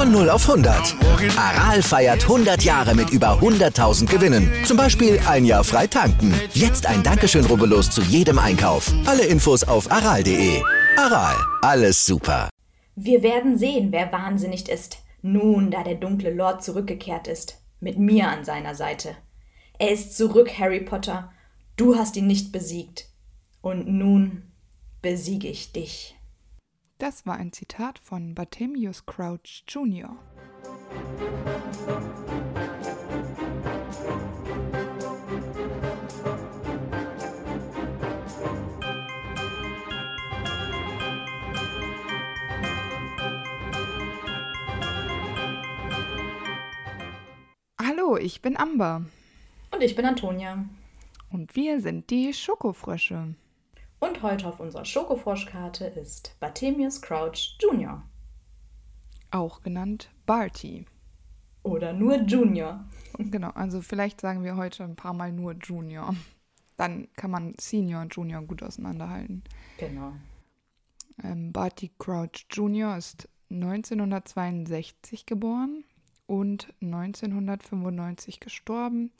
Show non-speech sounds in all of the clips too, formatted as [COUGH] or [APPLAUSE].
Von 0 auf 100. Aral feiert 100 Jahre mit über 100.000 Gewinnen. Zum Beispiel ein Jahr frei tanken. Jetzt ein Dankeschön, rubbellos zu jedem Einkauf. Alle Infos auf aral.de. Aral, alles super. Wir werden sehen, wer wahnsinnig ist. Nun, da der dunkle Lord zurückgekehrt ist. Mit mir an seiner Seite. Er ist zurück, Harry Potter. Du hast ihn nicht besiegt. Und nun besiege ich dich. Das war ein Zitat von Barthemius Crouch Jr. Hallo, ich bin Amber. Und ich bin Antonia. Und wir sind die Schokofrösche. Und heute auf unserer Schokofroschkarte ist Barthemius Crouch Jr. Auch genannt Barty. Oder nur Junior. Genau, also vielleicht sagen wir heute ein paar Mal nur Junior. Dann kann man Senior und Junior gut auseinanderhalten. Genau. Ähm, Barty Crouch Jr. ist 1962 geboren und 1995 gestorben.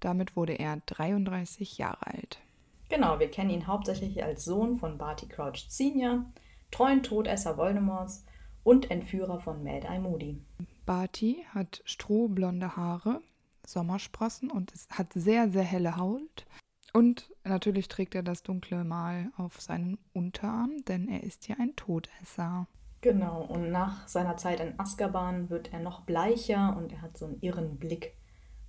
Damit wurde er 33 Jahre alt. Genau, wir kennen ihn hauptsächlich als Sohn von Barty Crouch Sr., treuen Todesser Voldemorts und Entführer von Mad Eye Moody. Barty hat strohblonde Haare, Sommersprossen und hat sehr, sehr helle Haut. Und natürlich trägt er das dunkle Mal auf seinen Unterarm, denn er ist ja ein Todesser. Genau, und nach seiner Zeit in Azkaban wird er noch bleicher und er hat so einen irren Blick,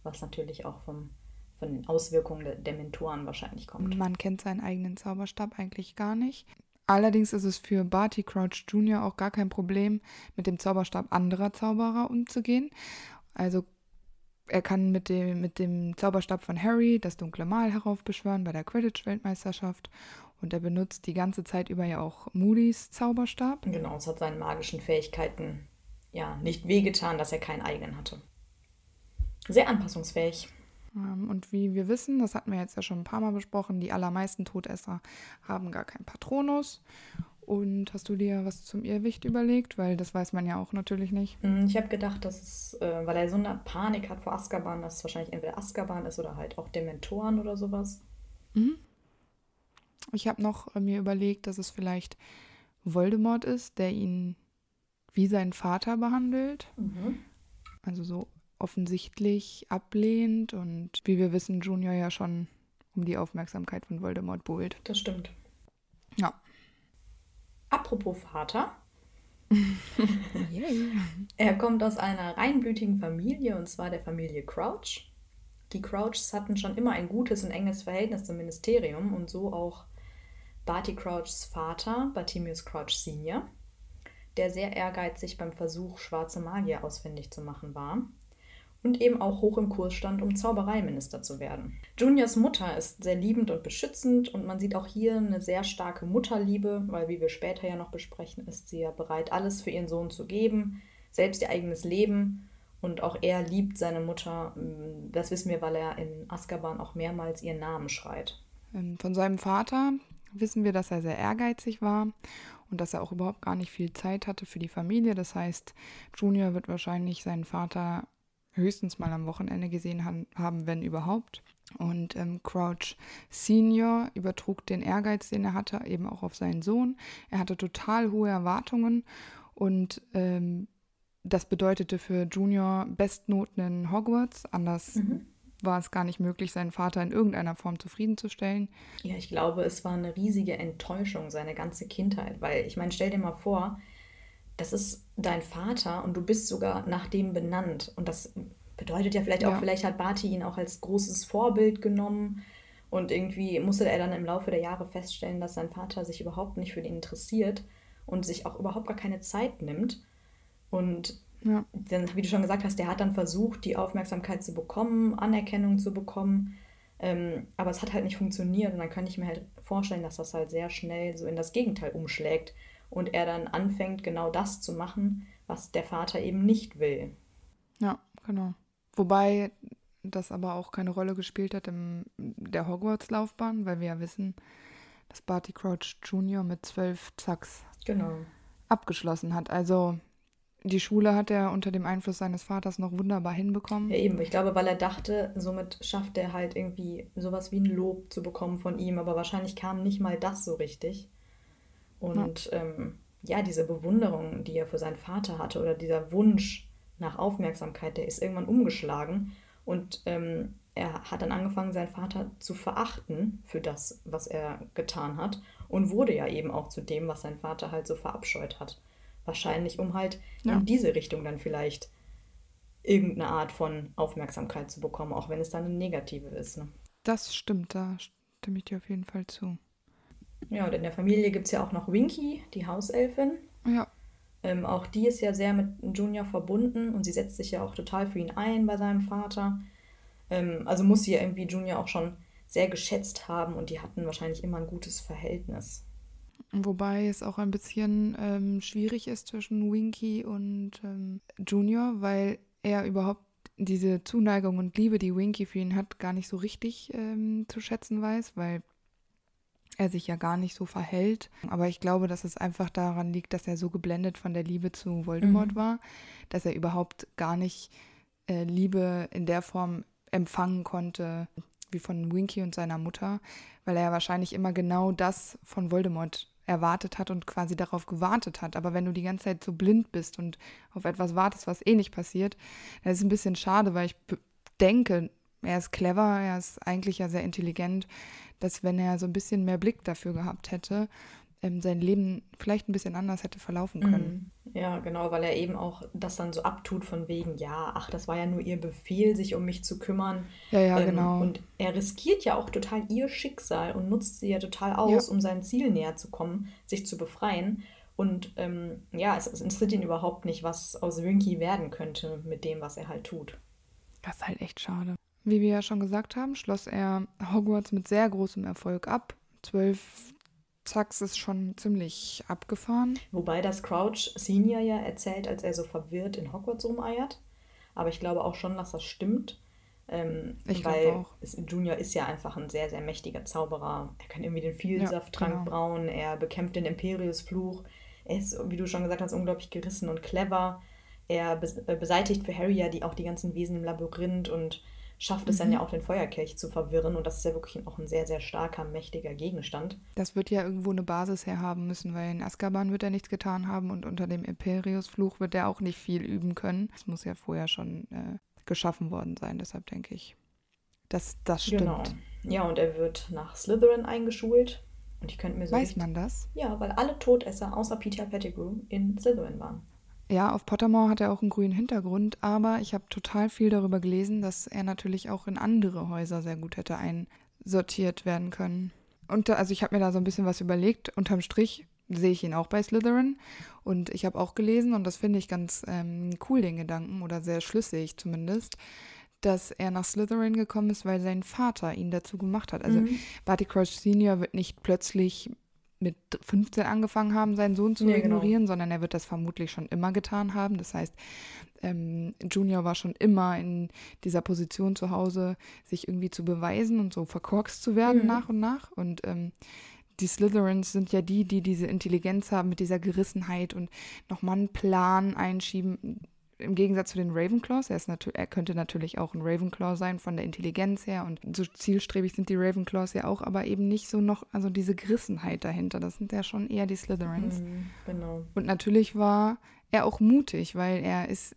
was natürlich auch vom von den Auswirkungen der Dementoren wahrscheinlich kommt. Man kennt seinen eigenen Zauberstab eigentlich gar nicht. Allerdings ist es für Barty Crouch Jr. auch gar kein Problem, mit dem Zauberstab anderer Zauberer umzugehen. Also er kann mit dem, mit dem Zauberstab von Harry das dunkle Mal heraufbeschwören bei der Quidditch-Weltmeisterschaft. Und er benutzt die ganze Zeit über ja auch Moody's Zauberstab. Genau, es hat seinen magischen Fähigkeiten ja nicht wehgetan, dass er keinen eigenen hatte. Sehr anpassungsfähig. Ähm, und wie wir wissen, das hatten wir jetzt ja schon ein paar Mal besprochen, die allermeisten Todesser haben gar keinen Patronus. Und hast du dir was zum Irrwicht überlegt? Weil das weiß man ja auch natürlich nicht. Mm, ich habe gedacht, dass es, äh, weil er so eine Panik hat vor Azkaban, dass es wahrscheinlich entweder Azkaban ist oder halt auch Dementoren oder sowas. Mhm. Ich habe noch äh, mir überlegt, dass es vielleicht Voldemort ist, der ihn wie seinen Vater behandelt. Mhm. Also so offensichtlich ablehnt und wie wir wissen, Junior ja schon um die Aufmerksamkeit von Voldemort buhlt. Das stimmt. Ja. Apropos Vater. [LAUGHS] er kommt aus einer reinblütigen Familie und zwar der Familie Crouch. Die Crouchs hatten schon immer ein gutes und enges Verhältnis zum Ministerium und so auch Barty Crouchs Vater, Bartimius Crouch Sr., der sehr ehrgeizig beim Versuch, schwarze Magier ausfindig zu machen war und eben auch hoch im Kurs stand, um Zaubereiminister zu werden. Juniors Mutter ist sehr liebend und beschützend und man sieht auch hier eine sehr starke Mutterliebe, weil wie wir später ja noch besprechen, ist sie ja bereit, alles für ihren Sohn zu geben, selbst ihr eigenes Leben. Und auch er liebt seine Mutter. Das wissen wir, weil er in Azkaban auch mehrmals ihren Namen schreit. Ähm, von seinem Vater wissen wir, dass er sehr ehrgeizig war und dass er auch überhaupt gar nicht viel Zeit hatte für die Familie. Das heißt, Junior wird wahrscheinlich seinen Vater höchstens mal am Wochenende gesehen haben, wenn überhaupt. Und ähm, Crouch Senior übertrug den Ehrgeiz, den er hatte, eben auch auf seinen Sohn. Er hatte total hohe Erwartungen und ähm, das bedeutete für Junior Bestnoten in Hogwarts. Anders mhm. war es gar nicht möglich, seinen Vater in irgendeiner Form zufriedenzustellen. Ja, ich glaube, es war eine riesige Enttäuschung, seine ganze Kindheit. Weil, ich meine, stell dir mal vor, das ist dein Vater und du bist sogar nach dem benannt. Und das bedeutet ja vielleicht auch, ja. vielleicht hat Barty ihn auch als großes Vorbild genommen. Und irgendwie musste er dann im Laufe der Jahre feststellen, dass sein Vater sich überhaupt nicht für ihn interessiert und sich auch überhaupt gar keine Zeit nimmt. Und ja. dann, wie du schon gesagt hast, der hat dann versucht, die Aufmerksamkeit zu bekommen, Anerkennung zu bekommen. Ähm, aber es hat halt nicht funktioniert. Und dann kann ich mir halt vorstellen, dass das halt sehr schnell so in das Gegenteil umschlägt und er dann anfängt, genau das zu machen, was der Vater eben nicht will. Ja, genau. Wobei das aber auch keine Rolle gespielt hat in der Hogwarts-Laufbahn, weil wir ja wissen, dass Barty Crouch Jr. mit zwölf Zacks genau. abgeschlossen hat. Also die Schule hat er unter dem Einfluss seines Vaters noch wunderbar hinbekommen. Ja, eben. Ich glaube, weil er dachte, somit schafft er halt irgendwie sowas wie ein Lob zu bekommen von ihm, aber wahrscheinlich kam nicht mal das so richtig. Und ja, ähm, ja diese Bewunderung, die er für seinen Vater hatte oder dieser Wunsch nach Aufmerksamkeit, der ist irgendwann umgeschlagen und ähm, er hat dann angefangen, seinen Vater zu verachten für das, was er getan hat und wurde ja eben auch zu dem, was sein Vater halt so verabscheut hat. Wahrscheinlich, um halt ja. in diese Richtung dann vielleicht irgendeine Art von Aufmerksamkeit zu bekommen, auch wenn es dann eine negative ist. Ne? Das stimmt, da stimme ich dir auf jeden Fall zu. Ja, und in der Familie gibt es ja auch noch Winky, die Hauselfin. Ja. Ähm, auch die ist ja sehr mit Junior verbunden und sie setzt sich ja auch total für ihn ein bei seinem Vater. Ähm, also muss sie ja irgendwie Junior auch schon sehr geschätzt haben und die hatten wahrscheinlich immer ein gutes Verhältnis. Wobei es auch ein bisschen ähm, schwierig ist zwischen Winky und ähm, Junior, weil er überhaupt diese Zuneigung und Liebe, die Winky für ihn hat, gar nicht so richtig ähm, zu schätzen weiß, weil er sich ja gar nicht so verhält. Aber ich glaube, dass es einfach daran liegt, dass er so geblendet von der Liebe zu Voldemort mhm. war, dass er überhaupt gar nicht äh, Liebe in der Form empfangen konnte wie von Winky und seiner Mutter, weil er ja wahrscheinlich immer genau das von Voldemort erwartet hat und quasi darauf gewartet hat. Aber wenn du die ganze Zeit so blind bist und auf etwas wartest, was eh nicht passiert, dann ist es ein bisschen schade, weil ich denke, er ist clever, er ist eigentlich ja sehr intelligent, dass wenn er so ein bisschen mehr Blick dafür gehabt hätte, ähm, sein Leben vielleicht ein bisschen anders hätte verlaufen können. Mhm. Ja, genau, weil er eben auch das dann so abtut von wegen, ja, ach, das war ja nur ihr Befehl, sich um mich zu kümmern. Ja, ja, ähm, genau. Und er riskiert ja auch total ihr Schicksal und nutzt sie ja total aus, ja. um sein Ziel näher zu kommen, sich zu befreien. Und ähm, ja, es, es interessiert ihn überhaupt nicht, was aus Winky werden könnte mit dem, was er halt tut. Das ist halt echt schade. Wie wir ja schon gesagt haben, schloss er Hogwarts mit sehr großem Erfolg ab. Zwölf Zacks ist schon ziemlich abgefahren. Wobei das Crouch Senior ja erzählt, als er so verwirrt in Hogwarts rumeiert. Aber ich glaube auch schon, dass das stimmt. Ähm, ich weil auch. Junior ist ja einfach ein sehr, sehr mächtiger Zauberer. Er kann irgendwie den Vielsafttrank ja, genau. brauen, er bekämpft den Imperius-Fluch. Er ist, wie du schon gesagt hast, unglaublich gerissen und clever. Er äh, beseitigt für Harry ja die, auch die ganzen Wesen im Labyrinth und schafft es mhm. dann ja auch den Feuerkelch zu verwirren. Und das ist ja wirklich auch ein sehr, sehr starker, mächtiger Gegenstand. Das wird ja irgendwo eine Basis herhaben müssen, weil in Azkaban wird er nichts getan haben und unter dem Imperius-Fluch wird er auch nicht viel üben können. Das muss ja vorher schon äh, geschaffen worden sein, deshalb denke ich, dass das stimmt. Genau. Ja, und er wird nach Slytherin eingeschult. Und ich könnte mir so. Weiß man das? Ja, weil alle Todesser außer Peter Pettigrew in Slytherin waren. Ja, auf Pottermore hat er auch einen grünen Hintergrund, aber ich habe total viel darüber gelesen, dass er natürlich auch in andere Häuser sehr gut hätte einsortiert werden können. Und also ich habe mir da so ein bisschen was überlegt. Unterm Strich sehe ich ihn auch bei Slytherin. Und ich habe auch gelesen, und das finde ich ganz ähm, cool, den Gedanken, oder sehr schlüssig zumindest, dass er nach Slytherin gekommen ist, weil sein Vater ihn dazu gemacht hat. Also mhm. Barty Crouch Senior wird nicht plötzlich mit 15 angefangen haben, seinen Sohn zu ja, genau. ignorieren, genau. sondern er wird das vermutlich schon immer getan haben. Das heißt, ähm, Junior war schon immer in dieser Position zu Hause, sich irgendwie zu beweisen und so verkorkst zu werden mhm. nach und nach. Und ähm, die Slytherins sind ja die, die diese Intelligenz haben mit dieser Gerissenheit und nochmal einen Plan einschieben im Gegensatz zu den Ravenclaws, er, ist er könnte natürlich auch ein Ravenclaw sein von der Intelligenz her und so zielstrebig sind die Ravenclaws ja auch, aber eben nicht so noch, also diese Gerissenheit dahinter, das sind ja schon eher die Slytherins. Mhm, genau. Und natürlich war er auch mutig, weil er ist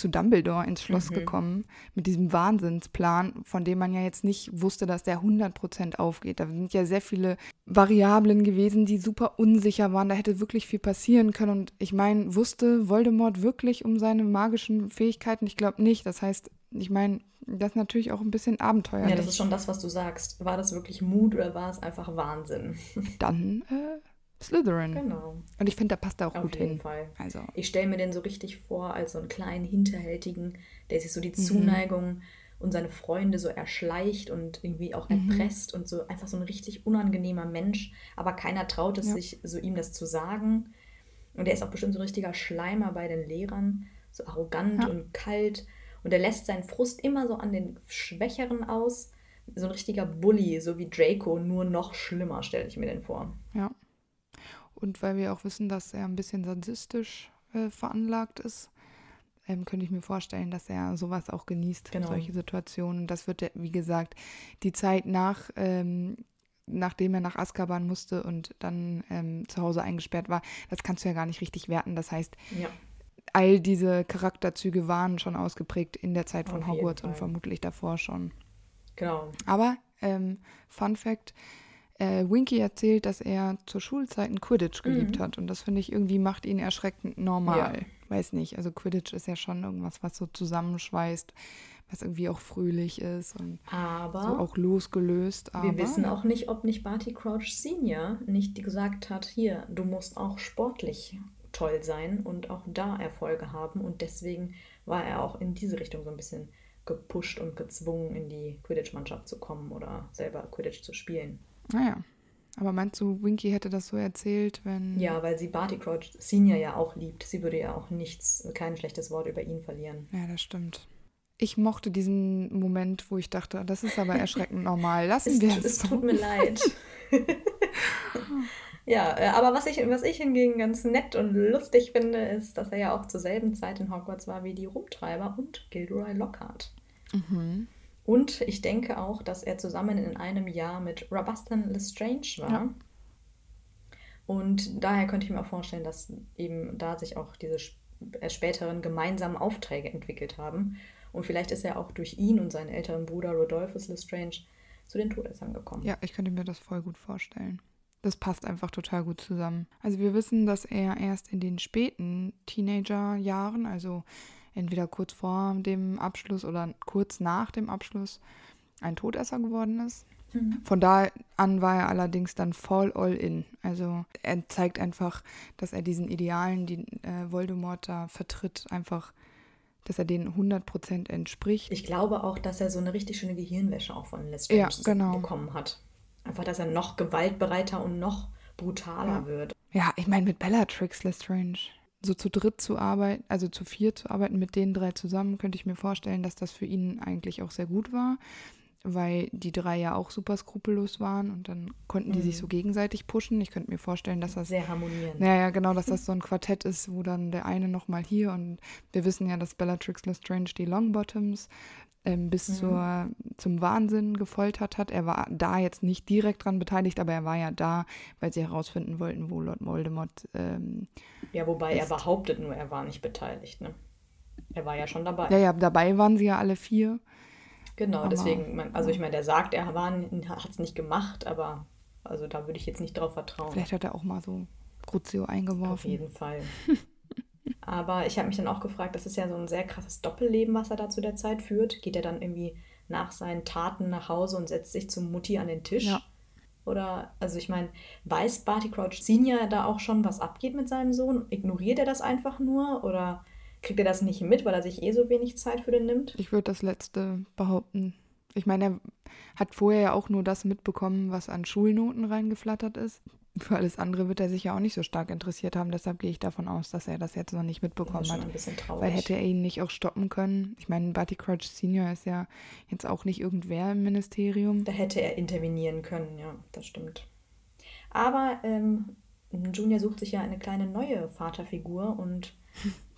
zu Dumbledore ins Schloss mhm. gekommen mit diesem Wahnsinnsplan, von dem man ja jetzt nicht wusste, dass der 100% aufgeht. Da sind ja sehr viele Variablen gewesen, die super unsicher waren. Da hätte wirklich viel passieren können. Und ich meine, wusste Voldemort wirklich um seine magischen Fähigkeiten? Ich glaube nicht. Das heißt, ich meine, das ist natürlich auch ein bisschen abenteuerlich. Ja, das ist schon das, was du sagst. War das wirklich Mut oder war es einfach Wahnsinn? Dann äh, Slytherin. Genau. Und ich finde, da passt er auch Auf gut jeden hin. Fall. Also, Ich stelle mir den so richtig vor als so einen kleinen Hinterhältigen, der sich so Mhm. die Zuneigung und seine Freunde so erschleicht und irgendwie auch Mhm. erpresst und so einfach so ein richtig unangenehmer Mensch. Aber keiner traut es Ja. sich, so ihm das zu sagen. Und er ist auch bestimmt so ein richtiger Schleimer bei den Lehrern, so arrogant Ja. und kalt. Und er lässt seinen Frust immer so an den Schwächeren aus. So ein richtiger Bully, so wie Draco, nur noch schlimmer, stelle ich mir den vor. ja. Und weil wir auch wissen, dass er ein bisschen sadistisch äh, veranlagt ist, ähm, könnte ich mir vorstellen, dass er sowas auch genießt, Genau. solche Situationen. Das wird, er, wie gesagt, die Zeit nach, ähm, nachdem er nach Azkaban musste und dann ähm, zu Hause eingesperrt war, das kannst du ja gar nicht richtig werten. Das heißt, Ja. all diese Charakterzüge waren schon ausgeprägt in der Zeit von Auf Hogwarts und vermutlich davor schon. Genau. Aber, ähm, Fun Fact, äh, Winky erzählt, dass er zur Schulzeit ein Quidditch geliebt Mhm. hat. Und das finde ich irgendwie macht ihn erschreckend normal. Weiß nicht, also Quidditch ist ja schon irgendwas, was so zusammenschweißt, was irgendwie auch fröhlich ist und Aber so auch losgelöst. Aber Wir wissen auch nicht, ob nicht Barty Crouch Senior nicht gesagt hat, hier, du musst auch sportlich toll sein und auch da Erfolge haben. Und deswegen war er auch in diese Richtung so ein bisschen gepusht und gezwungen, in die Quidditch-Mannschaft zu kommen oder selber Quidditch zu spielen. Naja. Aber meinst du, Winky hätte das so erzählt, wenn. Ja, weil sie Barty Crouch Senior ja auch liebt. Sie würde ja auch nichts, kein schlechtes Wort über ihn verlieren. Ja, das stimmt. Ich mochte diesen Moment, wo ich dachte, das ist aber erschreckend normal. Lassen Es, wir es es so. tut mir leid. [LAUGHS] [LAUGHS] ja, äh, aber was ich, was ich hingegen ganz nett und lustig finde, ist, dass er ja auch zur selben Zeit in Hogwarts war wie die Rumtreiber und Gilderoy Lockhart. Mhm. Und ich denke auch, dass er zusammen in einem Jahr mit Rabastan Lestrange war. Ja. Und daher könnte ich mir auch vorstellen, dass eben da sich auch diese äh, späteren gemeinsamen Aufträge entwickelt haben. Und vielleicht ist er auch durch ihn und seinen älteren Bruder Rodolphus Lestrange zu den Todessern gekommen. Ja, ich könnte mir das voll gut vorstellen. Das passt einfach total gut zusammen. Also wir wissen, dass er erst in den späten Teenagerjahren, also entweder kurz vor dem Abschluss oder kurz nach dem Abschluss, ein Todesser geworden ist. Von da an war er allerdings dann voll all in. Also er zeigt einfach, dass er diesen Idealen, die äh, Voldemort da vertritt, einfach, dass er denen 100% entspricht. Ich glaube auch, dass er so eine richtig schöne Gehirnwäsche auch von Lestrange Ja, genau. bekommen hat. Einfach, dass er noch gewaltbereiter und noch brutaler Ja. wird. Ja, ich meine, mit Bellatrix Lestrange so zu dritt zu arbeiten, also zu vier zu arbeiten, mit den drei zusammen, könnte ich mir vorstellen, dass das für ihn eigentlich auch sehr gut war, weil die drei ja auch super skrupellos waren und dann konnten die sich so gegenseitig pushen. Ich könnte mir vorstellen, dass das Sehr harmonierend. ja, ja, genau, dass [LAUGHS] das so ein Quartett ist, wo dann der eine nochmal hier und wir wissen ja, dass Bellatrix Lestrange die Longbottoms ähm, bis zur, zum Wahnsinn gefoltert hat. Er war da jetzt nicht direkt dran beteiligt, aber er war ja da, weil sie herausfinden wollten, wo Lord Voldemort ähm, Ja, wobei er Ist- behauptet nur, er war nicht beteiligt. Ne? Er war ja schon dabei. Ja, ja, dabei waren sie ja alle vier. Genau, Aber- deswegen, man, also ich meine, der sagt, er hat es nicht gemacht, aber also da würde ich jetzt nicht drauf vertrauen. Vielleicht hat er auch mal so Crucio Auf eingeworfen. jeden Fall. [LAUGHS] Aber ich habe mich dann auch gefragt, das ist ja so ein sehr krasses Doppelleben, was er da zu der Zeit führt. Geht er dann irgendwie nach seinen Taten nach Hause und setzt sich zum Mutti an den Tisch? Ja. Oder, also ich meine, weiß Barty Crouch Senior da auch schon, was abgeht mit seinem Sohn? Ignoriert er das einfach nur? Oder kriegt er das nicht mit, weil er sich eh so wenig Zeit für den nimmt? Ich würde das letzte behaupten. Ich meine, er hat vorher ja auch nur das mitbekommen, was an Schulnoten reingeflattert ist. Für alles andere wird er sich ja auch nicht so stark interessiert haben. Deshalb gehe ich davon aus, dass er das jetzt noch nicht mitbekommen hat. Weil hätte er ihn nicht auch stoppen können. Ich meine, Barty Crouch Senior ist ja jetzt auch nicht irgendwer im Ministerium. Da hätte er intervenieren können, ja, das stimmt. Aber ähm, Junior sucht sich ja eine kleine neue Vaterfigur und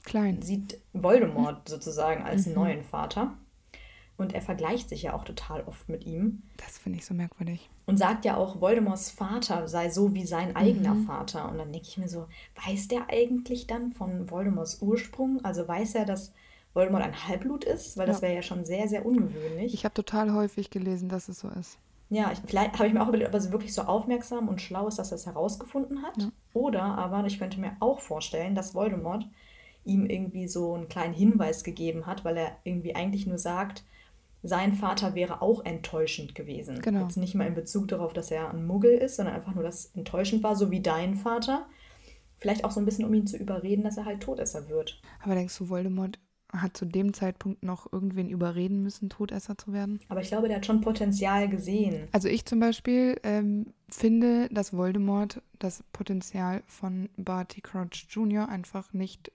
Klein. sieht Voldemort sozusagen als Mhm. neuen Vater. Und er vergleicht sich ja auch total oft mit ihm Das finde ich so merkwürdig. und sagt ja auch, Voldemorts Vater sei so wie sein eigener Mhm. Vater. Und dann denke ich mir so, weiß der eigentlich dann von Voldemorts Ursprung? Also weiß er, dass Voldemort ein Halbblut ist? Weil das Ja. wäre ja schon sehr, sehr ungewöhnlich. Ich habe total häufig gelesen, dass es so ist. Ja, ich, vielleicht habe ich mir auch überlegt, ob er so wirklich so aufmerksam und schlau ist, dass er es herausgefunden hat. Ja. Oder aber ich könnte mir auch vorstellen, dass Voldemort ihm irgendwie so einen kleinen Hinweis gegeben hat, weil er irgendwie eigentlich nur sagt, sein Vater wäre auch enttäuschend gewesen. Genau. Jetzt nicht mal in Bezug darauf, dass er ein Muggel ist, sondern einfach nur, dass es enttäuschend war, so wie dein Vater. Vielleicht auch so ein bisschen, um ihn zu überreden, dass er halt Todesser wird. Aber denkst du, Voldemort hat zu dem Zeitpunkt noch irgendwen überreden müssen, Todesser zu werden? Aber ich glaube, der hat schon Potenzial gesehen. Also ich zum Beispiel ähm, finde, dass Voldemort das Potenzial von Barty Crouch Jr. einfach nicht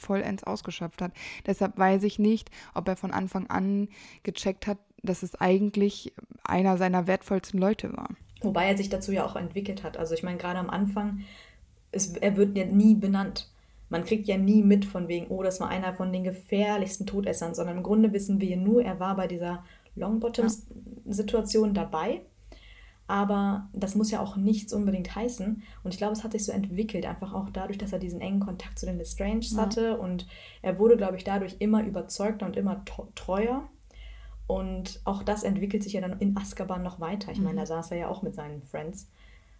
vollends ausgeschöpft hat. Deshalb weiß ich nicht, ob er von Anfang an gecheckt hat, dass es eigentlich einer seiner wertvollsten Leute war. Wobei er sich dazu ja auch entwickelt hat. Also ich meine, gerade am Anfang, ist, er wird ja nie benannt. Man kriegt ja nie mit von wegen, oh, das war einer von den gefährlichsten Todessern, sondern im Grunde wissen wir nur, er war bei dieser Longbottoms-Situation dabei. Aber das muss ja auch nichts unbedingt heißen. Und ich glaube, es hat sich so entwickelt, einfach auch dadurch, dass er diesen engen Kontakt zu den Lestranges Ja. hatte. Und er wurde, glaube ich, dadurch immer überzeugter und immer treuer. Und auch das entwickelt sich ja dann in Azkaban noch weiter. Ich meine, da saß er ja auch mit seinen Friends.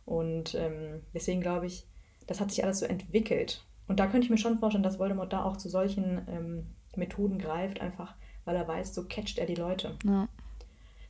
Und ähm, deswegen glaube ich, das hat sich alles so entwickelt. Und da könnte ich mir schon vorstellen, dass Voldemort da auch zu solchen ähm, Methoden greift, einfach weil er weiß, so catcht er die Leute. Ja,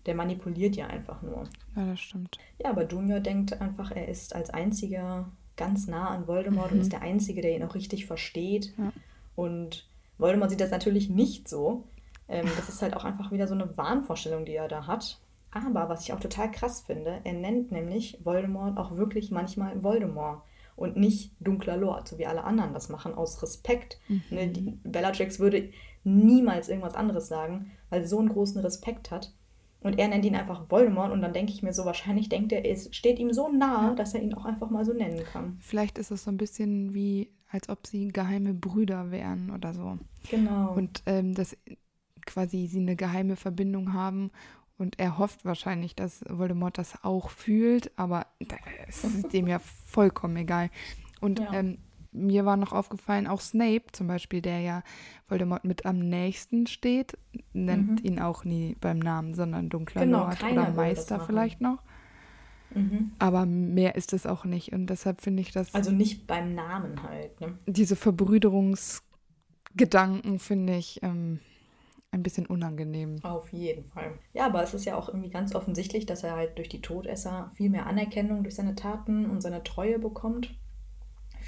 Der manipuliert ja einfach nur. ja das stimmt. Ja, aber Junior denkt einfach, er ist als einziger ganz nah an Voldemort und ist der Einzige, der ihn auch richtig versteht. Ja. Und Voldemort sieht das natürlich nicht so. Ähm, das ist halt auch einfach wieder so eine Wahnvorstellung, die er da hat. Aber was ich auch total krass finde, er nennt nämlich Voldemort auch wirklich manchmal Voldemort und nicht dunkler Lord, so wie alle anderen das machen, aus Respekt. Ne, die, Bellatrix würde niemals irgendwas anderes sagen, weil sie so einen großen Respekt hat. Und er nennt ihn einfach Voldemort und dann denke ich mir so, wahrscheinlich denkt er, es steht ihm so nah, dass er ihn auch einfach mal so nennen kann. Vielleicht ist es so ein bisschen wie, als ob sie geheime Brüder wären oder so. Genau. Und ähm, dass quasi sie eine geheime Verbindung haben. Und er hofft wahrscheinlich, dass Voldemort das auch fühlt, aber es ist dem ja vollkommen egal. Und Ja. ähm, mir war noch aufgefallen, auch Snape zum Beispiel, der ja Voldemort mit am nächsten steht, nennt ihn auch nie beim Namen, sondern dunkler Mhm. Genau, Lord oder Meister vielleicht noch. mhm. Aber mehr ist es auch nicht. Und deshalb finde ich das, Also nicht beim Namen halt. Ne? diese Verbrüderungsgedanken finde ich ähm, ein bisschen unangenehm. Auf jeden Fall. Ja, aber es ist ja auch irgendwie ganz offensichtlich, dass er halt durch die Todesser viel mehr Anerkennung durch seine Taten und seine Treue bekommt.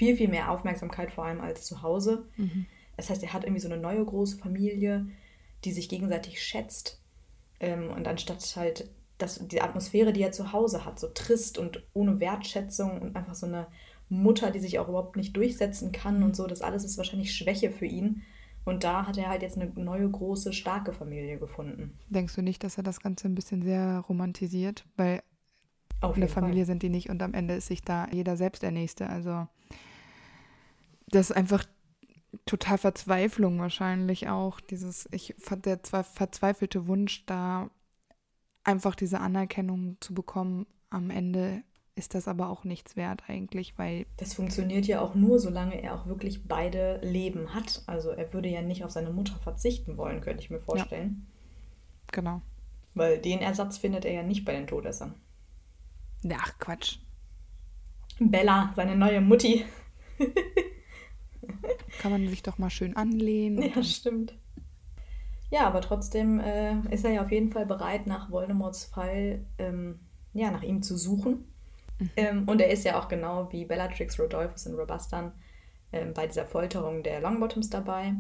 Viel, viel mehr Aufmerksamkeit vor allem als zu Hause. Das heißt, er hat irgendwie so eine neue große Familie, die sich gegenseitig schätzt. Ähm, und anstatt halt das, die Atmosphäre, die er zu Hause hat, so trist und ohne Wertschätzung und einfach so eine Mutter, die sich auch überhaupt nicht durchsetzen kann und so, das alles ist wahrscheinlich Schwäche für ihn. Und da hat er halt jetzt eine neue, große, starke Familie gefunden. Denkst du nicht, dass er das Ganze ein bisschen sehr romantisiert? Weil Auf eine Familie sind die nicht und am Ende ist sich da jeder selbst der Nächste. Also das ist einfach total Verzweiflung wahrscheinlich auch. Dieses, ich, der verzweifelte Wunsch, da einfach diese Anerkennung zu bekommen. Am Ende ist das aber auch nichts wert eigentlich, weil Das funktioniert ja auch nur, solange er auch wirklich beide Leben hat. Also er würde ja nicht auf seine Mutter verzichten wollen, könnte ich mir vorstellen. genau. Weil den Ersatz findet er ja nicht bei den Todessern. Ach Quatsch. Bella, seine neue Mutti. [LAUGHS] Kann man sich doch mal schön anlehnen. Ja, stimmt. Ja, aber trotzdem äh, ist er ja auf jeden Fall bereit, nach Voldemorts Fall ähm, ja, nach ihm zu suchen. Ähm, und er ist ja auch genau wie Bellatrix, Rodolphus und Robustan ähm, bei dieser Folterung der Longbottoms dabei,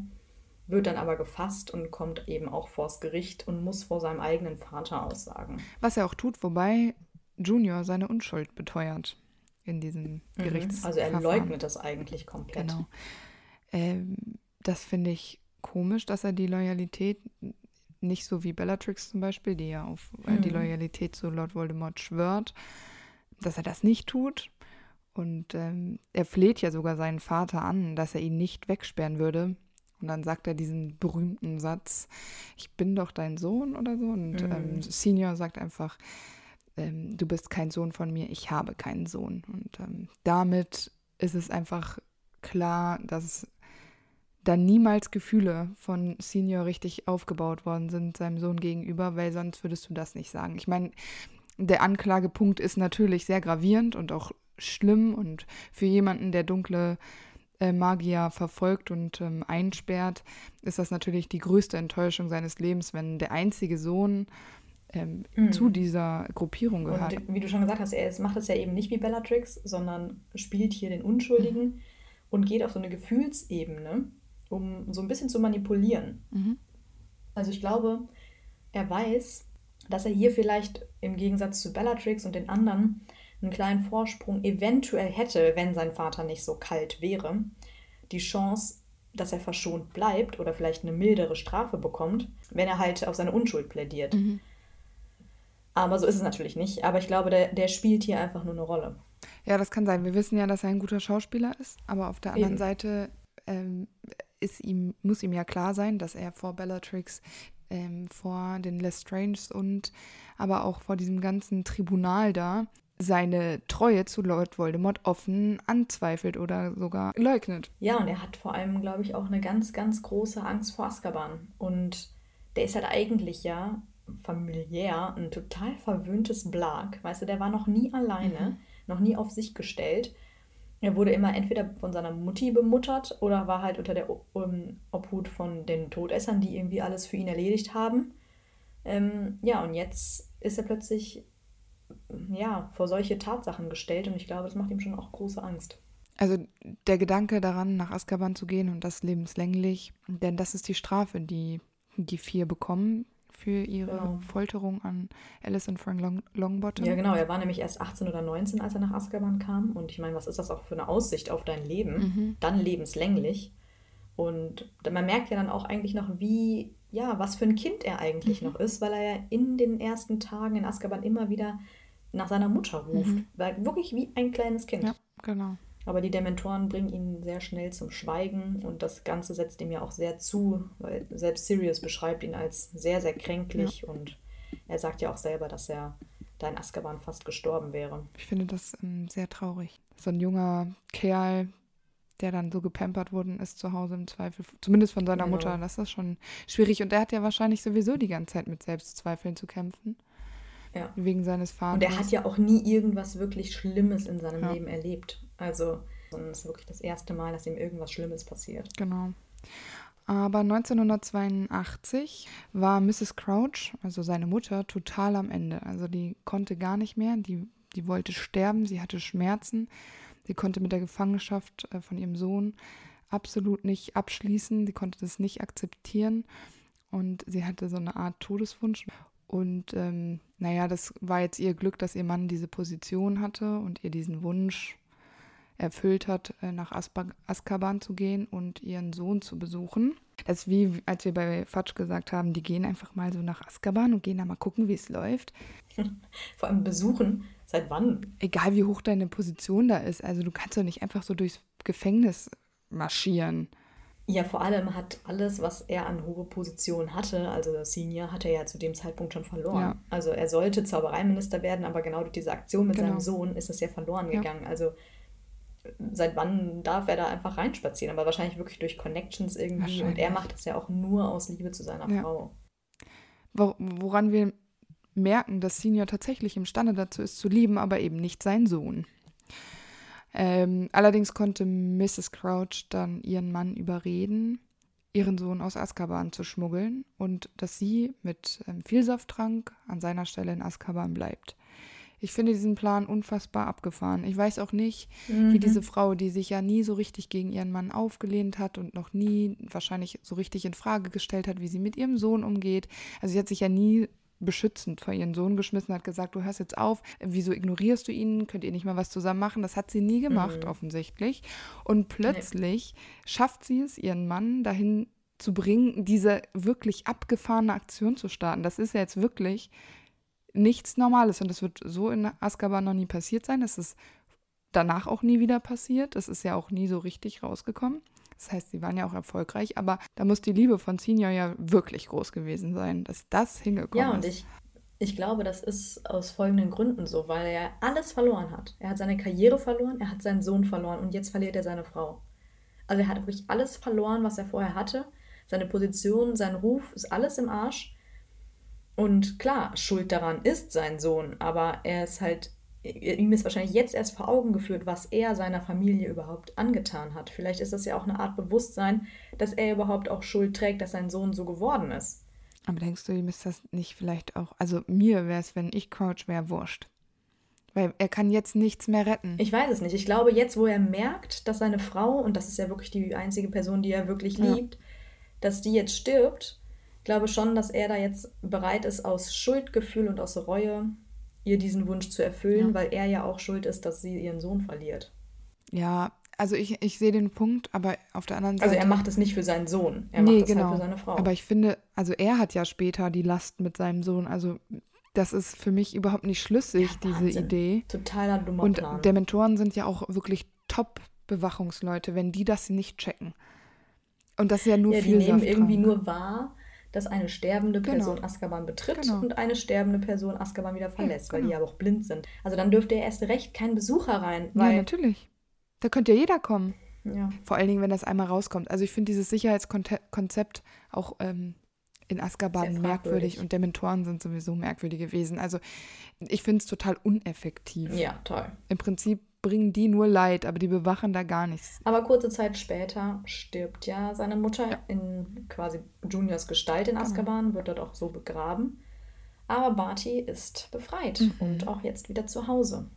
wird dann aber gefasst und kommt eben auch vors Gericht und muss vor seinem eigenen Vater aussagen. Was er auch tut, wobei Junior seine Unschuld beteuert in diesem Gerichtsverfahren. Also er leugnet das eigentlich komplett. Genau. Ähm, das finde ich komisch, dass er die Loyalität nicht so wie Bellatrix zum Beispiel, die ja auf äh, die Loyalität zu Lord Voldemort schwört, dass er das nicht tut. Und ähm, er fleht ja sogar seinen Vater an, dass er ihn nicht wegsperren würde. Und dann sagt er diesen berühmten Satz, ich bin doch dein Sohn oder so. Und ähm, Senior sagt einfach, ähm, du bist kein Sohn von mir, ich habe keinen Sohn. Und ähm, damit ist es einfach klar, dass da niemals Gefühle von Senior richtig aufgebaut worden sind seinem Sohn gegenüber, weil sonst würdest du das nicht sagen. Ich meine, der Anklagepunkt ist natürlich sehr gravierend und auch schlimm und für jemanden, der dunkle äh, Magier verfolgt und ähm, einsperrt, ist das natürlich die größte Enttäuschung seines Lebens, wenn der einzige Sohn ähm, mhm. zu dieser Gruppierung gehört. Und wie du schon gesagt hast, er macht es ja eben nicht wie Bellatrix, sondern spielt hier den Unschuldigen mhm. und geht auf so eine Gefühlsebene, um so ein bisschen zu manipulieren. Mhm. Also ich glaube, er weiß, dass er hier vielleicht im Gegensatz zu Bellatrix und den anderen einen kleinen Vorsprung eventuell hätte, wenn sein Vater nicht so kalt wäre. Die Chance, dass er verschont bleibt oder vielleicht eine mildere Strafe bekommt, wenn er halt auf seine Unschuld plädiert. Mhm. Aber so ist es natürlich nicht. Aber ich glaube, der, der spielt hier einfach nur eine Rolle. Ja, das kann sein. Wir wissen ja, dass er ein guter Schauspieler ist, aber auf der anderen Eben. Seite ähm, ist ihm, muss ihm ja klar sein, dass er vor Bellatrix, ähm, vor den Lestranges und aber auch vor diesem ganzen Tribunal da seine Treue zu Lord Voldemort offen anzweifelt oder sogar leugnet. Ja, und er hat vor allem, glaube ich, auch eine ganz, ganz große Angst vor Azkaban. Und der ist halt eigentlich ja familiär ein total verwöhntes Blag. Weißt du, der war noch nie alleine, mhm. noch nie auf sich gestellt. Er wurde immer entweder von seiner Mutti bemuttert oder war halt unter der Obhut von den Todessern, die irgendwie alles für ihn erledigt haben. Ähm, ja, und jetzt ist er plötzlich ja, vor solche Tatsachen gestellt und ich glaube, das macht ihm schon auch große Angst. Also der Gedanke daran, nach Azkaban zu gehen und das lebenslänglich, denn das ist die Strafe, die die vier bekommen für ihre genau. Folterung an Alice und Frank Long Longbottom. Ja, genau. Er war nämlich erst 18 oder 19, als er nach Azkaban kam. Und ich meine, was ist das auch für eine Aussicht auf dein Leben? Mhm. Dann lebenslänglich. Und man merkt ja dann auch eigentlich noch, wie, ja, was für ein Kind er eigentlich mhm. noch ist, weil er ja in den ersten Tagen in Azkaban immer wieder nach seiner Mutter ruft. Mhm. Weil wirklich wie ein kleines Kind. Ja, genau. Aber die Dementoren bringen ihn sehr schnell zum Schweigen und das Ganze setzt ihm ja auch sehr zu, weil selbst Sirius beschreibt ihn als sehr, sehr kränklich ja. und er sagt ja auch selber, dass er da in Azkaban fast gestorben wäre. Ich finde das ähm, sehr traurig. So ein junger Kerl, der dann so gepampert worden ist zu Hause im Zweifel, zumindest von seiner genau. Mutter, das ist schon schwierig. Und er hat ja wahrscheinlich sowieso die ganze Zeit mit Selbstzweifeln zu kämpfen. Ja. Wegen seines Vaters. Und er hat ja auch nie irgendwas wirklich Schlimmes in seinem ja. Leben erlebt. Also, es ist wirklich das erste Mal, dass ihm irgendwas Schlimmes passiert. Genau. Aber 1982 war Mrs. Crouch, also seine Mutter, total am Ende. Also die konnte gar nicht mehr, die, die wollte sterben, sie hatte Schmerzen, sie konnte mit der Gefangenschaft äh, von ihrem Sohn absolut nicht abschließen, sie konnte das nicht akzeptieren und sie hatte so eine Art Todeswunsch. Und ähm, naja, das war jetzt ihr Glück, dass ihr Mann diese Position hatte und ihr diesen Wunsch erfüllt hat, äh, nach Azkaban zu gehen und ihren Sohn zu besuchen. Das ist wie, als wir bei Fatsch gesagt haben, die gehen einfach mal so nach Azkaban und gehen da mal gucken, wie es läuft. [LAUGHS] Vor allem besuchen. Seit wann? Egal, wie hoch deine Position da ist. Also du kannst doch nicht einfach so durchs Gefängnis marschieren. Ja, vor allem hat alles, was er an hohe Position hatte, also Senior, hat er ja zu dem Zeitpunkt schon verloren. Ja. Also er sollte Zaubereiminister werden, aber genau durch diese Aktion mit genau. seinem Sohn ist es ja verloren ja. gegangen. Also seit wann darf er da einfach reinspazieren? Aber wahrscheinlich wirklich durch Connections irgendwie. Und er macht das ja auch nur aus Liebe zu seiner ja. Frau. Woran wir merken, dass Senior tatsächlich imstande dazu ist, zu lieben, aber eben nicht sein Sohn. Ähm, allerdings konnte Mrs. Crouch dann ihren Mann überreden, ihren Sohn aus Azkaban zu schmuggeln und dass sie mit ähm, Vielsafttrank an seiner Stelle in Azkaban bleibt. Ich finde diesen Plan unfassbar abgefahren. Ich weiß auch nicht, mhm. wie diese Frau, die sich ja nie so richtig gegen ihren Mann aufgelehnt hat und noch nie wahrscheinlich so richtig in Frage gestellt hat, wie sie mit ihrem Sohn umgeht. Also sie hat sich ja nie beschützend vor ihren Sohn geschmissen, hat gesagt, du hörst jetzt auf, wieso ignorierst du ihn, könnt ihr nicht mal was zusammen machen? Das hat sie nie gemacht, mhm. offensichtlich. Und plötzlich nee. schafft sie es, ihren Mann dahin zu bringen, diese wirklich abgefahrene Aktion zu starten. Das ist ja jetzt wirklich nichts Normales und das wird so in Azkaban noch nie passiert sein. Das ist danach auch nie wieder passiert. Das ist ja auch nie so richtig rausgekommen. Das heißt, sie waren ja auch erfolgreich, aber da muss die Liebe von Senior ja wirklich groß gewesen sein, dass das hingekommen ist. Ja, und ich, ich glaube, das ist aus folgenden Gründen so, weil er alles verloren hat. Er hat seine Karriere verloren, er hat seinen Sohn verloren und jetzt verliert er seine Frau. Also er hat wirklich alles verloren, was er vorher hatte. Seine Position, sein Ruf, ist alles im Arsch. Und klar, schuld daran ist sein Sohn, aber er ist halt ihm ist wahrscheinlich jetzt erst vor Augen geführt, was er seiner Familie überhaupt angetan hat. Vielleicht ist das ja auch eine Art Bewusstsein, dass er überhaupt auch Schuld trägt, dass sein Sohn so geworden ist. Aber denkst du, ihm ist das nicht vielleicht auch, also mir wäre es, wenn ich Crouch wäre, wurscht. Weil er kann jetzt nichts mehr retten. Ich weiß es nicht. Ich glaube, jetzt, wo er merkt, dass seine Frau, und das ist ja wirklich die einzige Person, die er wirklich ja. liebt, dass die jetzt stirbt, glaube schon, dass er da jetzt bereit ist, aus Schuldgefühl und aus Reue ihr diesen Wunsch zu erfüllen, ja. weil er ja auch schuld ist, dass sie ihren Sohn verliert. Ja, also ich, ich sehe den Punkt, aber auf der anderen Seite. Also er macht es nicht für seinen Sohn, er nee, macht es genau. halt für seine Frau. Aber ich finde, also er hat ja später die Last mit seinem Sohn. Also das ist für mich überhaupt nicht schlüssig, ja, diese Idee. Totaler dummer Und Plan. Dementoren sind ja auch wirklich Top-Bewachungsleute, wenn die das nicht checken. Und das ist ja nur ja, viel Die nehmen irgendwie dran. nur wahr, dass eine sterbende genau. Person genau. Azkaban betritt genau. und eine sterbende Person Azkaban wieder verlässt, ja, genau. weil die aber auch blind sind. Also dann dürfte er erst recht kein Besucher rein. ja, natürlich. Da könnte ja jeder kommen. Ja. Vor allen Dingen, wenn das einmal rauskommt. Also ich finde dieses Sicherheitskonzept auch ähm, in Azkaban merkwürdig und Dementoren sind sowieso merkwürdig gewesen. Also ich finde es total uneffektiv. Ja, toll. Im Prinzip bringen die nur Leid, aber die bewachen da gar nichts. Aber kurze Zeit später stirbt ja seine Mutter ja. in quasi Juniors Gestalt in genau. Azkaban, genau. wird dort auch so begraben. Aber Barty ist befreit mhm. und auch jetzt wieder zu Hause.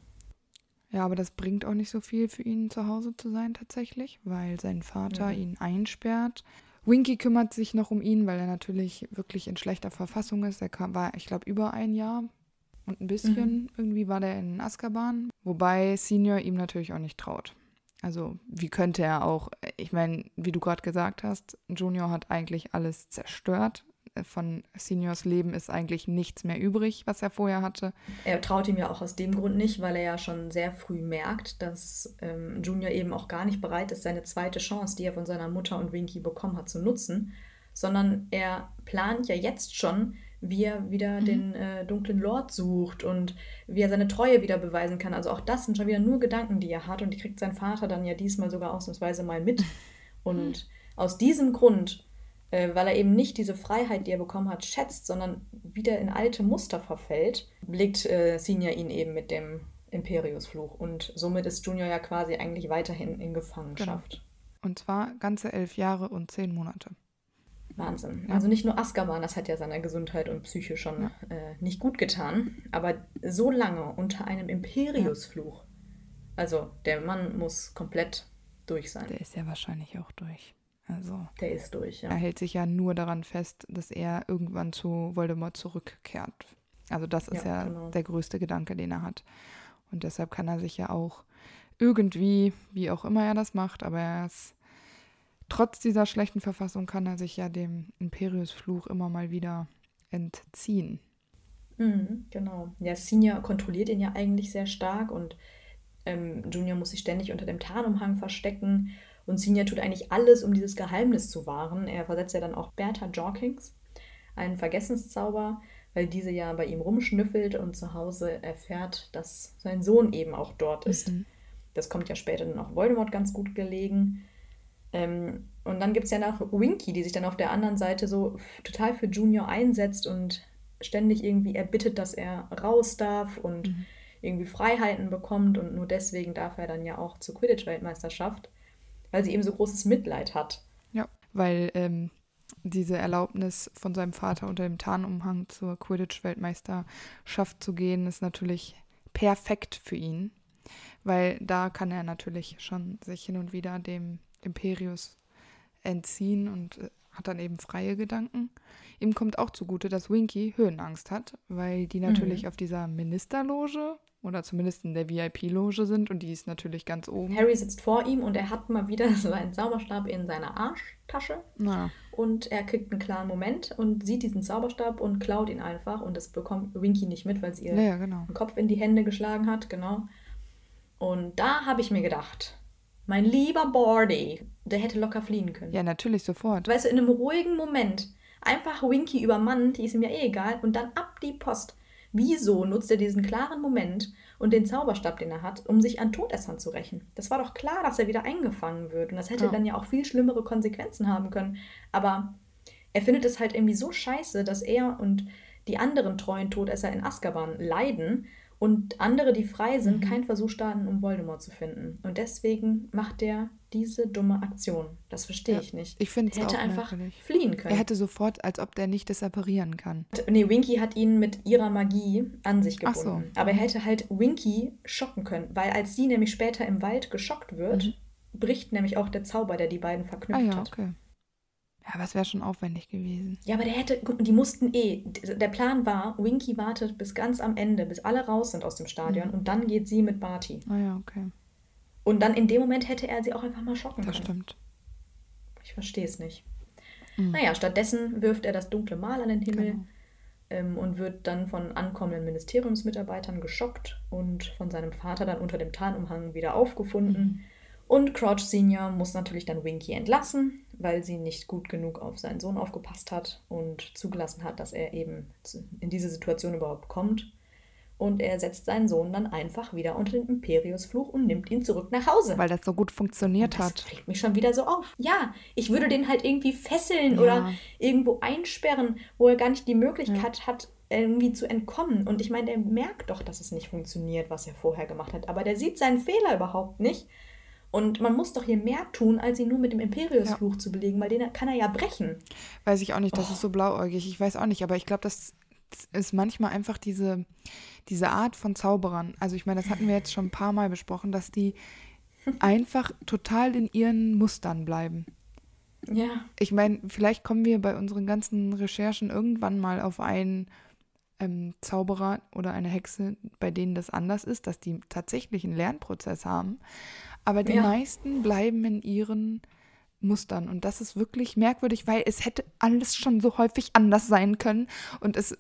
Ja, aber das bringt auch nicht so viel für ihn zu Hause zu sein tatsächlich, weil sein Vater mhm. ihn einsperrt. Winky kümmert sich noch um ihn, weil er natürlich wirklich in schlechter Verfassung ist. Er kam, war, ich glaube, über ein Jahr und ein bisschen mhm. irgendwie war der in Azkaban, wobei Senior ihm natürlich auch nicht traut. Also wie könnte er auch, ich meine, wie du gerade gesagt hast, Junior hat eigentlich alles zerstört. Von Seniors Leben ist eigentlich nichts mehr übrig, was er vorher hatte. Er traut ihm ja auch aus dem Grund nicht, weil er ja schon sehr früh merkt, dass ähm, Junior eben auch gar nicht bereit ist, seine zweite Chance, die er von seiner Mutter und Winky bekommen hat, zu nutzen, sondern er plant ja jetzt schon, wie er wieder mhm. den äh, dunklen Lord sucht und wie er seine Treue wieder beweisen kann. Also auch das sind schon wieder nur Gedanken, die er hat und die kriegt sein Vater dann ja diesmal sogar ausnahmsweise mal mit. [LAUGHS] Und aus diesem Grund, äh, weil er eben nicht diese Freiheit, die er bekommen hat, schätzt, sondern wieder in alte Muster verfällt, blickt äh, Senior ihn eben mit dem Imperiusfluch. Und somit ist Junior ja quasi eigentlich weiterhin in Gefangenschaft. Genau. Und zwar ganze elf Jahre und zehn Monate. Wahnsinn. Ja. Also nicht nur Azkaban, das hat ja seiner Gesundheit und Psyche schon ja. äh, nicht gut getan, aber so lange unter einem Imperiusfluch. Ja. Also der Mann muss komplett durch sein. Der ist ja wahrscheinlich auch durch. Also der ist durch, ja. Er hält sich ja nur daran fest, dass er irgendwann zu Voldemort zurückkehrt. Also das ist ja, genau. der größte Gedanke, den er hat. Und deshalb kann er sich ja auch irgendwie, wie auch immer er das macht, aber er ist trotz dieser schlechten Verfassung kann er sich ja dem Imperiusfluch immer mal wieder entziehen. Mhm, genau. Ja, Senior kontrolliert ihn ja eigentlich sehr stark und ähm, Junior muss sich ständig unter dem Tarnumhang verstecken. Und Senior tut eigentlich alles, um dieses Geheimnis zu wahren. Er versetzt ja dann auch Bertha Jorkings, einen Vergessenszauber, weil diese ja bei ihm rumschnüffelt und zu Hause erfährt, dass sein Sohn eben auch dort ist. Mhm. Das kommt ja später dann auch Voldemort ganz gut gelegen. Ähm, und dann gibt es ja noch Winky, die sich dann auf der anderen Seite so total für Junior einsetzt und ständig irgendwie erbittet, dass er raus darf und mhm. irgendwie Freiheiten bekommt und nur deswegen darf er dann ja auch zur Quidditch-Weltmeisterschaft, weil sie eben so großes Mitleid hat. Ja, weil ähm, diese Erlaubnis von seinem Vater unter dem Tarnumhang zur Quidditch-Weltmeisterschaft zu gehen, ist natürlich perfekt für ihn, weil da kann er natürlich schon sich hin und wieder dem Imperius entziehen und äh, hat dann eben freie Gedanken. Ihm kommt auch zugute, dass Winky Höhenangst hat, weil die natürlich mhm. auf dieser Ministerloge oder zumindest in der VIP-Loge sind und die ist natürlich ganz oben. Harry sitzt vor ihm und er hat mal wieder [LAUGHS] so einen Zauberstab in seiner Arschtasche. Na. Und er kriegt einen klaren Moment und sieht diesen Zauberstab und klaut ihn einfach und das bekommt Winky nicht mit, weil sie ihr ja, genau. den Kopf in die Hände geschlagen hat, genau. Und da habe ich mir gedacht, mein lieber Bordy, der hätte locker fliehen können. Ja, natürlich, sofort. Weißt du, in einem ruhigen Moment einfach Winky übermannt, die ist ihm ja eh egal, und dann ab die Post. Wieso nutzt er diesen klaren Moment und den Zauberstab, den er hat, um sich an Todessern zu rächen? Das war doch klar, dass er wieder eingefangen wird. Und das hätte ja. dann ja auch viel schlimmere Konsequenzen haben können. Aber er findet es halt irgendwie so scheiße, dass er und die anderen treuen Todesser in Azkaban leiden und andere, die frei sind, Mhm. keinen Versuch starten, um Voldemort zu finden. Und deswegen macht er diese dumme Aktion. Das verstehe Ja, ich nicht. ich find's Er hätte auch einfach merkwürdig. fliehen können. Er hätte sofort, als ob der nicht disapparieren kann. Nee, Winky hat ihn mit ihrer Magie an sich Ach gebunden. so. Aber er hätte halt Winky schocken können, weil als sie nämlich später im Wald geschockt wird, bricht nämlich auch der Zauber, der die beiden verknüpft Mhm. Ah ja, hat. okay. Ja, aber es wäre schon aufwendig gewesen. Ja, aber der hätte, die mussten eh. Der Plan war, Winky wartet bis ganz am Ende, bis alle raus sind aus dem Stadion Mhm. und dann geht sie mit Barty. Ah ja, okay. Und dann in dem Moment hätte er sie auch einfach mal schocken Das können. stimmt. Ich verstehe es nicht. Mhm. Naja, stattdessen wirft er das dunkle Mal an den Himmel Genau. ähm, und wird dann von ankommenden Ministeriumsmitarbeitern geschockt und von seinem Vater dann unter dem Tarnumhang wieder aufgefunden. Mhm. Und Crouch Senior muss natürlich dann Winky entlassen, weil sie nicht gut genug auf seinen Sohn aufgepasst hat und zugelassen hat, dass er eben in diese Situation überhaupt kommt. Und er setzt seinen Sohn dann einfach wieder unter den Imperius-Fluch und nimmt ihn zurück nach Hause. Weil das so gut funktioniert Und das hat. regt mich schon wieder so auf. Ja, ich würde den halt irgendwie fesseln Ja. oder irgendwo einsperren, wo er gar nicht die Möglichkeit Ja. hat, irgendwie zu entkommen. Und ich meine, der merkt doch, dass es nicht funktioniert, was er vorher gemacht hat. Aber der sieht seinen Fehler überhaupt nicht. Und man muss doch hier mehr tun, als ihn nur mit dem Imperius-Fluch zu belegen, weil den kann er ja brechen. Weiß ich auch nicht, das Oh. ist so blauäugig. Ich weiß auch nicht, aber ich glaube, das ist manchmal einfach diese, diese Art von Zauberern. Also ich meine, das hatten wir jetzt schon ein paar Mal besprochen, dass die [LAUGHS] einfach total in ihren Mustern bleiben. Ja, Ich meine, vielleicht kommen wir bei unseren ganzen Recherchen irgendwann mal auf einen ähm, Zauberer oder eine Hexe, bei denen das anders ist, dass die tatsächlich einen Lernprozess haben. Aber die Ja. meisten bleiben in ihren Mustern. Und das ist wirklich merkwürdig, weil es hätte alles schon so häufig anders sein können. Und es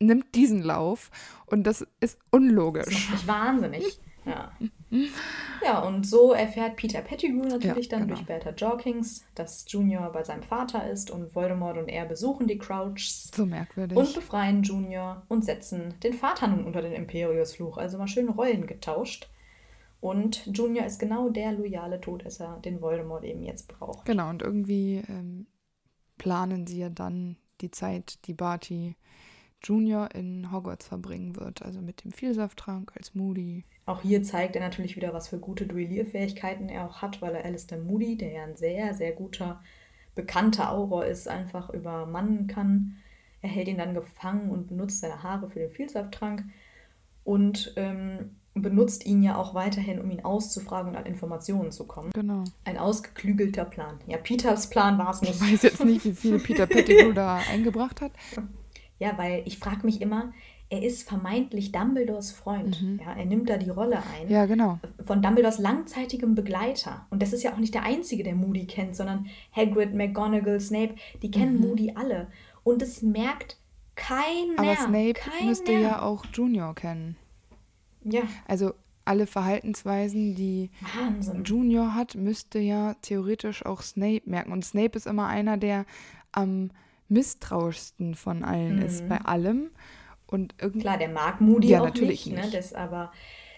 nimmt diesen Lauf. Und das ist das unlogisch. macht mich wahnsinnig. Ja. [LAUGHS] ja, und so erfährt Peter Pettigrew natürlich Ja, dann genau. durch Bertha Jorkins, dass Junior bei seinem Vater ist und Voldemort und er besuchen die Crouchs So merkwürdig. und befreien Junior und setzen den Vater nun unter den Imperius-Fluch. Also mal schön Rollen getauscht. Und Junior ist genau der loyale Todesser, den Voldemort eben jetzt braucht. Genau, und irgendwie ähm, planen sie ja dann die Zeit, die Barty Junior in Hogwarts verbringen wird. Also mit dem Vielsafttrank als Moody. Auch hier zeigt er natürlich wieder, was für gute Duellierfähigkeiten er auch hat, weil er Alistair Moody, der ja ein sehr, sehr guter, bekannter Auror ist, einfach übermannen kann. Er hält ihn dann gefangen und benutzt seine Haare für den Vielsafttrank und ähm, benutzt ihn ja auch weiterhin, um ihn auszufragen und an Informationen zu kommen. Genau. Ein ausgeklügelter Plan. Ja, Peters Plan war es nicht. Ich weiß jetzt nicht, wie viel Peter Pettigrew da [LAUGHS] eingebracht hat. Ja, weil ich frage mich immer, er ist vermeintlich Dumbledores Freund. Ja, er nimmt da die Rolle ein. Mhm. Ja, genau. Von Dumbledores langzeitigem Begleiter. Und das ist ja auch nicht der Einzige, der Moody kennt, sondern Hagrid, McGonagall, Snape, die kennen Moody alle. Und es merkt keiner. Mhm. Aber Snape keiner. müsste ja auch Junior kennen. Ja, Also alle Verhaltensweisen, die Wahnsinn. Junior hat, müsste ja theoretisch auch Snape merken. Und Snape ist immer einer der am misstrauischsten von allen ist bei allem. Und irgendwie. Klar, der mag Moody Ja, auch natürlich nicht, Ne? nicht. Das, aber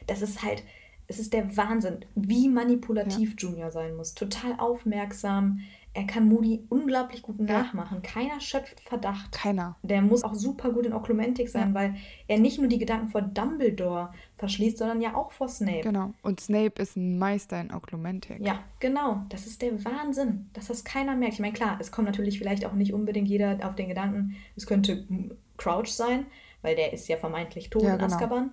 das ist halt, es ist der Wahnsinn, wie manipulativ Junior sein muss. Total aufmerksam. Er kann Moody unglaublich gut nachmachen. Keiner schöpft Verdacht. Keiner. Der muss auch super gut in Oklumentik sein, Ja. weil er nicht nur die Gedanken vor Dumbledore verschließt, sondern ja auch vor Snape. Genau. Und Snape ist ein Meister in Oklumentik. Ja, genau. Das ist der Wahnsinn, dass das keiner merkt. Ich meine, klar, es kommt natürlich vielleicht auch nicht unbedingt jeder auf den Gedanken, es könnte Crouch sein, weil der ist ja vermeintlich tot Ja, in genau. Azkaban.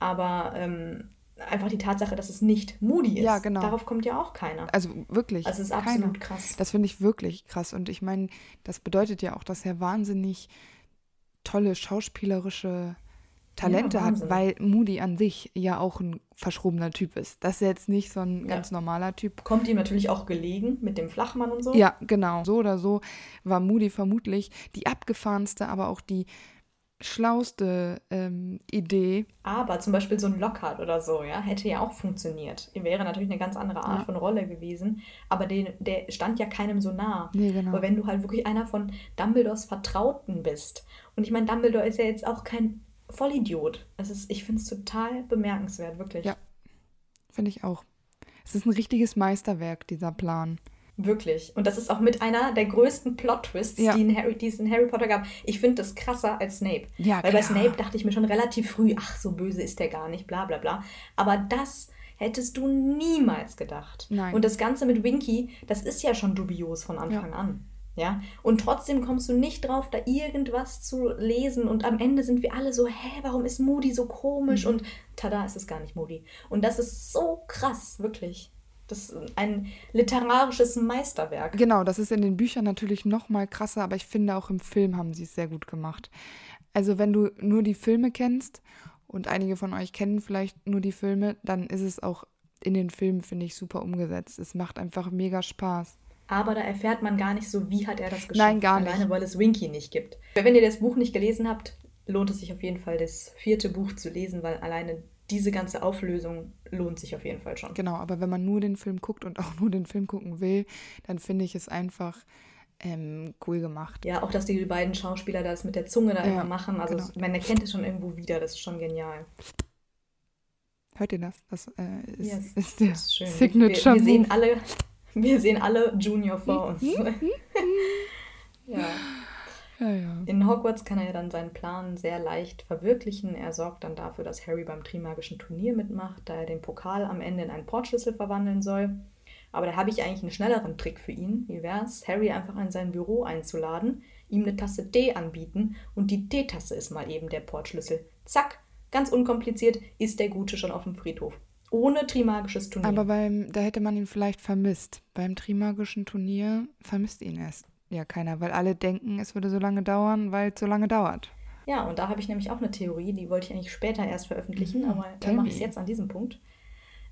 Aber ähm, einfach die Tatsache, dass es nicht Moody ist, Ja, genau. darauf kommt ja auch keiner. Also wirklich. Also es ist keiner. absolut krass. Das finde ich wirklich krass. Und ich meine, das bedeutet ja auch, dass er wahnsinnig tolle schauspielerische Talente Ja, hat, weil Moody an sich ja auch ein verschrobener Typ ist. Das ist jetzt nicht so ein Ja. ganz normaler Typ. Kommt ihm natürlich auch gelegen mit dem Flachmann und so. Ja, genau. So oder so war Moody vermutlich die abgefahrenste, aber auch die schlauste ähm, Idee. Aber zum Beispiel so ein Lockhart oder so, ja, hätte ja auch funktioniert. Wäre natürlich eine ganz andere Art Ja. von Rolle gewesen. Aber den, der stand ja keinem so nah. Nee, genau. Aber wenn du halt wirklich einer von Dumbledores Vertrauten bist. Und ich meine, Dumbledore ist ja jetzt auch kein Vollidiot. Es ist, ich finde es total bemerkenswert, wirklich. Ja. Finde ich auch. Es ist ein richtiges Meisterwerk, dieser Plan. Wirklich. Und das ist auch mit einer der größten Plot-Twists, Ja. die, in Harry, die es in Harry Potter gab. Ich finde das krasser als Snape. Ja, Weil bei klar. Snape dachte ich mir schon relativ früh, ach, so böse ist der gar nicht, bla bla bla. Aber das hättest du niemals gedacht. Nein. Und das Ganze mit Winky, das ist ja schon dubios von Anfang an. Ja, und trotzdem kommst du nicht drauf, da irgendwas zu lesen. Und am Ende sind wir alle so, hä, warum ist Moody so komisch? Mhm. Und tada, ist es gar nicht Moody. Und das ist so krass, wirklich. Das ist ein literarisches Meisterwerk. Genau, das ist in den Büchern natürlich noch mal krasser, aber ich finde auch im Film haben sie es sehr gut gemacht. Also wenn du nur die Filme kennst und einige von euch kennen vielleicht nur die Filme, dann ist es auch in den Filmen, finde ich, super umgesetzt. Es macht einfach mega Spaß. Aber da erfährt man gar nicht so, wie hat er das geschafft. Nein, gar nicht. Alleine, weil es Winky nicht gibt. Wenn ihr das Buch nicht gelesen habt, lohnt es sich auf jeden Fall, das vierte Buch zu lesen, weil alleine diese ganze Auflösung lohnt sich auf jeden Fall schon. Genau, aber wenn man nur den Film guckt und auch nur den Film gucken will, dann finde ich es einfach ähm, cool gemacht. Ja, auch dass die beiden Schauspieler das mit der Zunge da Ja, immer machen. Also genau. man erkennt es schon irgendwo wieder, das ist schon genial. Hört ihr das? Das äh, ist, Yes, ist der ist schön. Signature wir, wir sehen alle, [LAUGHS] wir sehen alle Junior vor uns. [LAUGHS] ja. Ja, ja. In Hogwarts kann er ja dann seinen Plan sehr leicht verwirklichen. Er sorgt dann dafür, dass Harry beim Trimagischen Turnier mitmacht, da er den Pokal am Ende in einen Portschlüssel verwandeln soll. Aber da habe ich eigentlich einen schnelleren Trick für ihn. Wie wäre es, Harry einfach in sein Büro einzuladen, ihm eine Tasse Tee anbieten und die Teetasse ist mal eben der Portschlüssel. Zack, ganz unkompliziert ist der Gute schon auf dem Friedhof. Ohne Trimagisches Turnier. Aber beim, da hätte man ihn vielleicht vermisst. Beim Trimagischen Turnier vermisst ihn erst ja keiner, weil alle denken, es würde so lange dauern, weil es so lange dauert. Ja, und da habe ich nämlich auch eine Theorie, die wollte ich eigentlich später erst veröffentlichen, aber tell dann mache ich es jetzt an diesem Punkt.